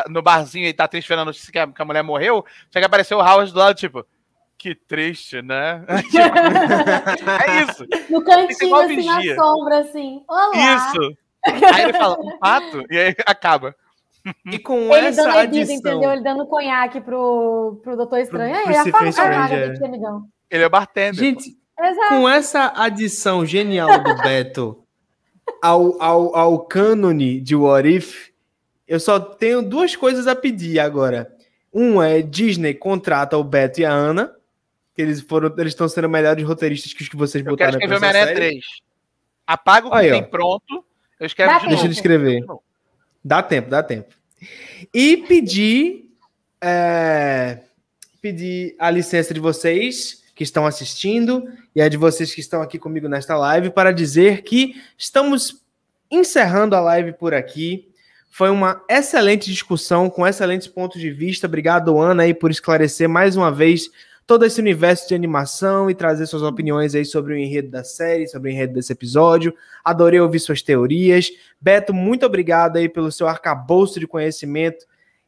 no barzinho e tá triste vendo a notícia que a, que a mulher morreu, chega a aparecer o Howard do lado, tipo, que triste, né? é isso. No cantinho, assim, na sombra, assim. Olá. Isso. Aí ele fala, um pato, e aí acaba. E com ele essa dando adição... entendeu? Ele dando conhaque pro, pro Doutor Estranho. Pro, aí, pro fala, é. Ele é bartender. Gente, Exato. com essa adição genial do Beto ao, ao, ao cânone de What If, eu só tenho duas coisas a pedir agora. Um é Disney contrata o Beto e a Ana, que eles foram, eles estão sendo melhores roteiristas que os que vocês eu botaram quero escrever Homem-Aranha 3. Apaga o que Aí, tem ó. pronto. Eu escrevo de Deixa ele escrever. Dá tempo, dá tempo. E pedir é, pedir a licença de vocês que estão assistindo e a de vocês que estão aqui comigo nesta live para dizer que estamos encerrando a live por aqui. Foi uma excelente discussão, com excelentes pontos de vista. Obrigado, Ana, aí, por esclarecer mais uma vez todo esse universo de animação e trazer suas opiniões aí sobre o enredo da série, sobre o enredo desse episódio. Adorei ouvir suas teorias. Beto, muito obrigado aí pelo seu arcabouço de conhecimento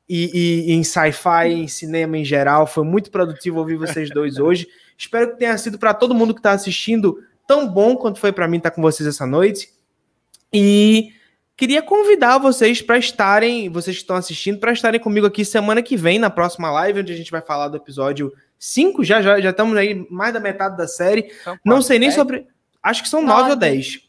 e, e em sci-fi, em cinema em geral. Foi muito produtivo ouvir vocês dois hoje. Espero que tenha sido para todo mundo que está assistindo tão bom quanto foi para mim estar com vocês essa noite. E Queria convidar vocês para estarem, vocês que estão assistindo, para estarem comigo aqui semana que vem, na próxima live, onde a gente vai falar do episódio 5. Já, já, já estamos aí mais da metade da série. São Não sei nem 10? sobre. Acho que são 9 ou 10.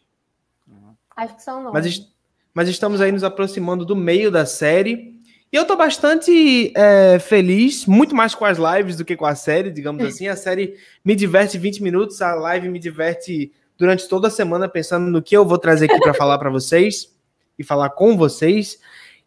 Acho que são 9. Mas, mas estamos aí nos aproximando do meio da série. E eu tô bastante é, feliz, muito mais com as lives do que com a série, digamos assim. A série me diverte 20 minutos, a live me diverte durante toda a semana, pensando no que eu vou trazer aqui para falar para vocês e falar com vocês.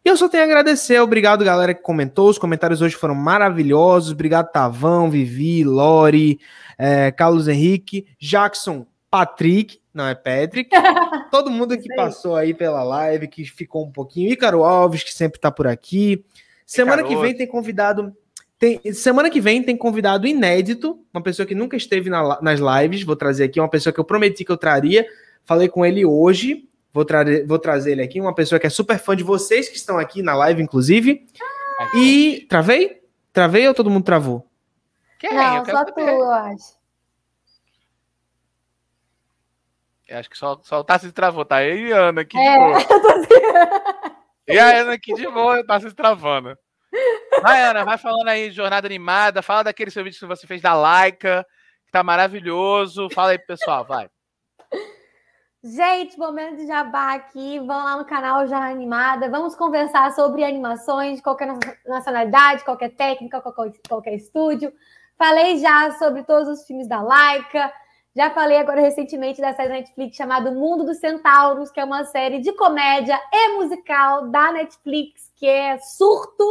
E eu só tenho a agradecer. Obrigado, galera, que comentou. Os comentários hoje foram maravilhosos. Obrigado, Tavão, Vivi, Lori, é, Carlos Henrique, Jackson, Patrick, não é Patrick. Todo mundo que passou aí pela live, que ficou um pouquinho. Ícaro Alves, que sempre tá por aqui. Semana que vem tem convidado. Tem, semana que vem tem convidado inédito, uma pessoa que nunca esteve na, nas lives. Vou trazer aqui uma pessoa que eu prometi que eu traria. Falei com ele hoje. Vou, tra vou trazer ele aqui, uma pessoa que é super fã de vocês que estão aqui na live, inclusive. Ah, e. Travei? Travei ou todo mundo travou? Quem? Não, só tu, eu acho. Eu acho que só, só o Tassi travou, tá? Eu e a Ana aqui é, de boa. Assim. E a Ana aqui de boa, tá se travando. Vai, Ana, vai falando aí de jornada animada, fala daquele seu vídeo que você fez da Laika, que tá maravilhoso. Fala aí pro pessoal, vai. Gente, momento de jabá aqui. Vão lá no canal Já Animada. Vamos conversar sobre animações de qualquer nacionalidade, qualquer técnica, qualquer, qualquer estúdio. Falei já sobre todos os filmes da Laika. Já falei agora recentemente da série da Netflix chamada Mundo dos Centauros, que é uma série de comédia e musical da Netflix, que é surto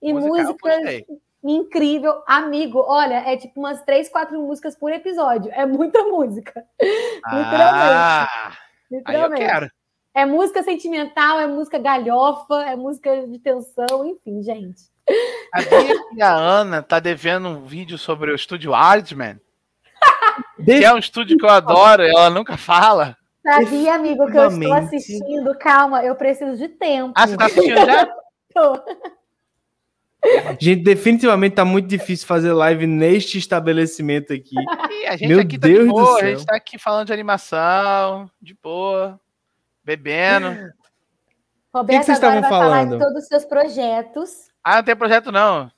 e musical, músicas incrível. Amigo, olha, é tipo umas três, quatro músicas por episódio. É muita música. Ah, Literalmente. Aí eu quero. É música sentimental, é música galhofa, é música de tensão, enfim, gente. Que a Ana tá devendo um vídeo sobre o estúdio Artman? que é um estúdio que eu adoro, ela nunca fala. Sabia, amigo, que eu estou assistindo. Calma, eu preciso de tempo. Ah, você tá assistindo já? Tô. Gente, definitivamente tá muito difícil fazer live neste estabelecimento aqui. E a gente Meu aqui tá Deus de boa, a gente tá aqui falando de animação, de boa, bebendo. Roberto, o que, vocês estavam falando? todos os seus projetos. Ah, não tem projeto não. Não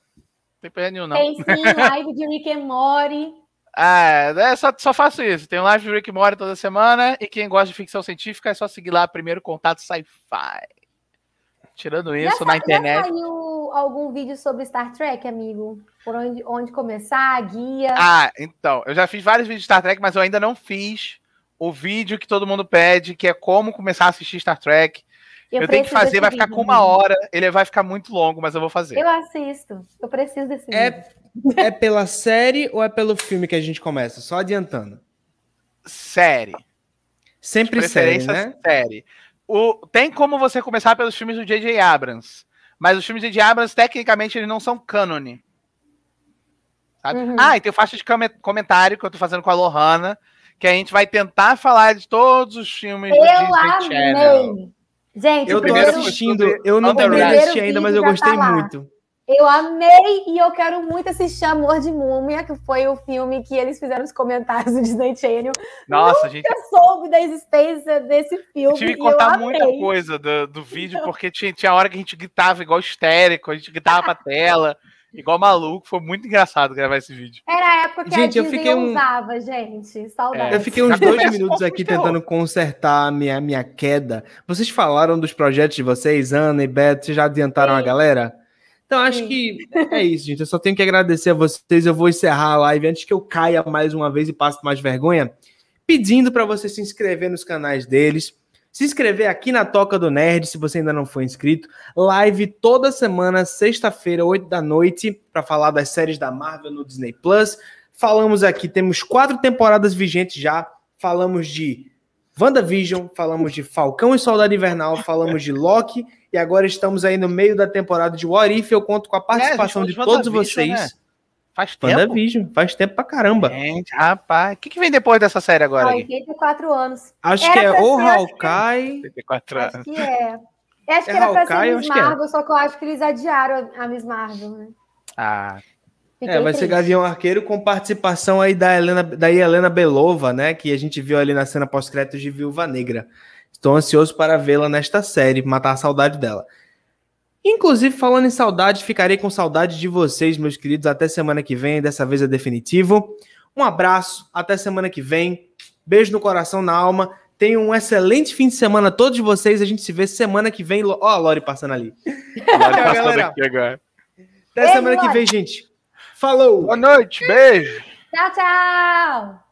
tem projeto nenhum, não. Tem sim, live de Rick and Morty. Ah, é, só, só faço isso. Tem live de Rick and Morty toda semana. E quem gosta de ficção científica é só seguir lá primeiro contato sci-fi. Tirando isso, já na internet. Já saiu algum vídeo sobre Star Trek, amigo? Por onde, onde começar, guia? Ah, então. Eu já fiz vários vídeos de Star Trek, mas eu ainda não fiz o vídeo que todo mundo pede, que é como começar a assistir Star Trek. Eu, eu tenho que fazer, vai ficar com uma hora. Ele vai ficar muito longo, mas eu vou fazer. Eu assisto. Eu preciso desse é, vídeo. É pela série ou é pelo filme que a gente começa? Só adiantando. Série. Sempre série, né? Série o, tem como você começar pelos filmes do J.J. Abrams. Mas os filmes do J.J. Abrams, tecnicamente, eles não são cânone. Uhum. Ah, e tem o faixa de comentário que eu tô fazendo com a Lohana, que a gente vai tentar falar de todos os filmes eu do Disney amei. Channel. Gente, eu tô assistindo, eu não terminei de assistir ainda, mas eu gostei falar. muito. Eu amei e eu quero muito assistir Amor de Múmia, que foi o filme que eles fizeram os comentários do Disney Channel. Nossa, Nunca gente. soube da existência desse filme. tive que contar muita coisa do, do vídeo, porque tinha, tinha hora que a gente gritava igual histérico, a gente gritava pra tela. Igual maluco, foi muito engraçado gravar esse vídeo. Era a época que gente, a Disney eu fiquei um... usava, gente. Saudade. É. Eu fiquei uns dois minutos aqui tentando consertar a minha, minha queda. Vocês falaram dos projetos de vocês, Ana e Beto, vocês já adiantaram Sim. a galera? Então, acho Sim. que é isso, gente. Eu só tenho que agradecer a vocês. Eu vou encerrar a live antes que eu caia mais uma vez e passe mais vergonha, pedindo para você se inscrever nos canais deles. Se inscrever aqui na Toca do Nerd, se você ainda não foi inscrito. Live toda semana, sexta-feira, 8 da noite, para falar das séries da Marvel no Disney Plus. Falamos aqui, temos quatro temporadas vigentes já. Falamos de WandaVision, falamos de Falcão e Soldado Invernal, falamos de Loki e agora estamos aí no meio da temporada de What If. Eu conto com a é, participação é, de todos vocês. Né? Faz tempo. WandaVision, faz tempo pra caramba. Gente, rapaz, o que, que vem depois dessa série agora? 84 anos. Acho Era que é o Hawkeye. 84 anos. Acho que é. Acho que é era Hawkeye, pra ser Miss é. Marvel, é. só que eu acho que eles adiaram a Miss Marvel, né? Ah. Fiquei é, vai triste. ser Gavião Arqueiro com participação aí da Helena, da Helena Belova, né? Que a gente viu ali na cena pós-créditos de Viúva Negra. Estou ansioso para vê-la nesta série, matar a saudade dela. Inclusive, falando em saudade, ficarei com saudade de vocês, meus queridos, até semana que vem. Dessa vez é definitivo. Um abraço, até semana que vem. Beijo no coração, na alma. Tenham um excelente fim de semana, todos vocês. A gente se vê semana que vem. Ó, a Lori passando ali. Lori passando aqui agora. Até semana que vem, gente. Falou! Boa noite, beijo! Tchau, tchau!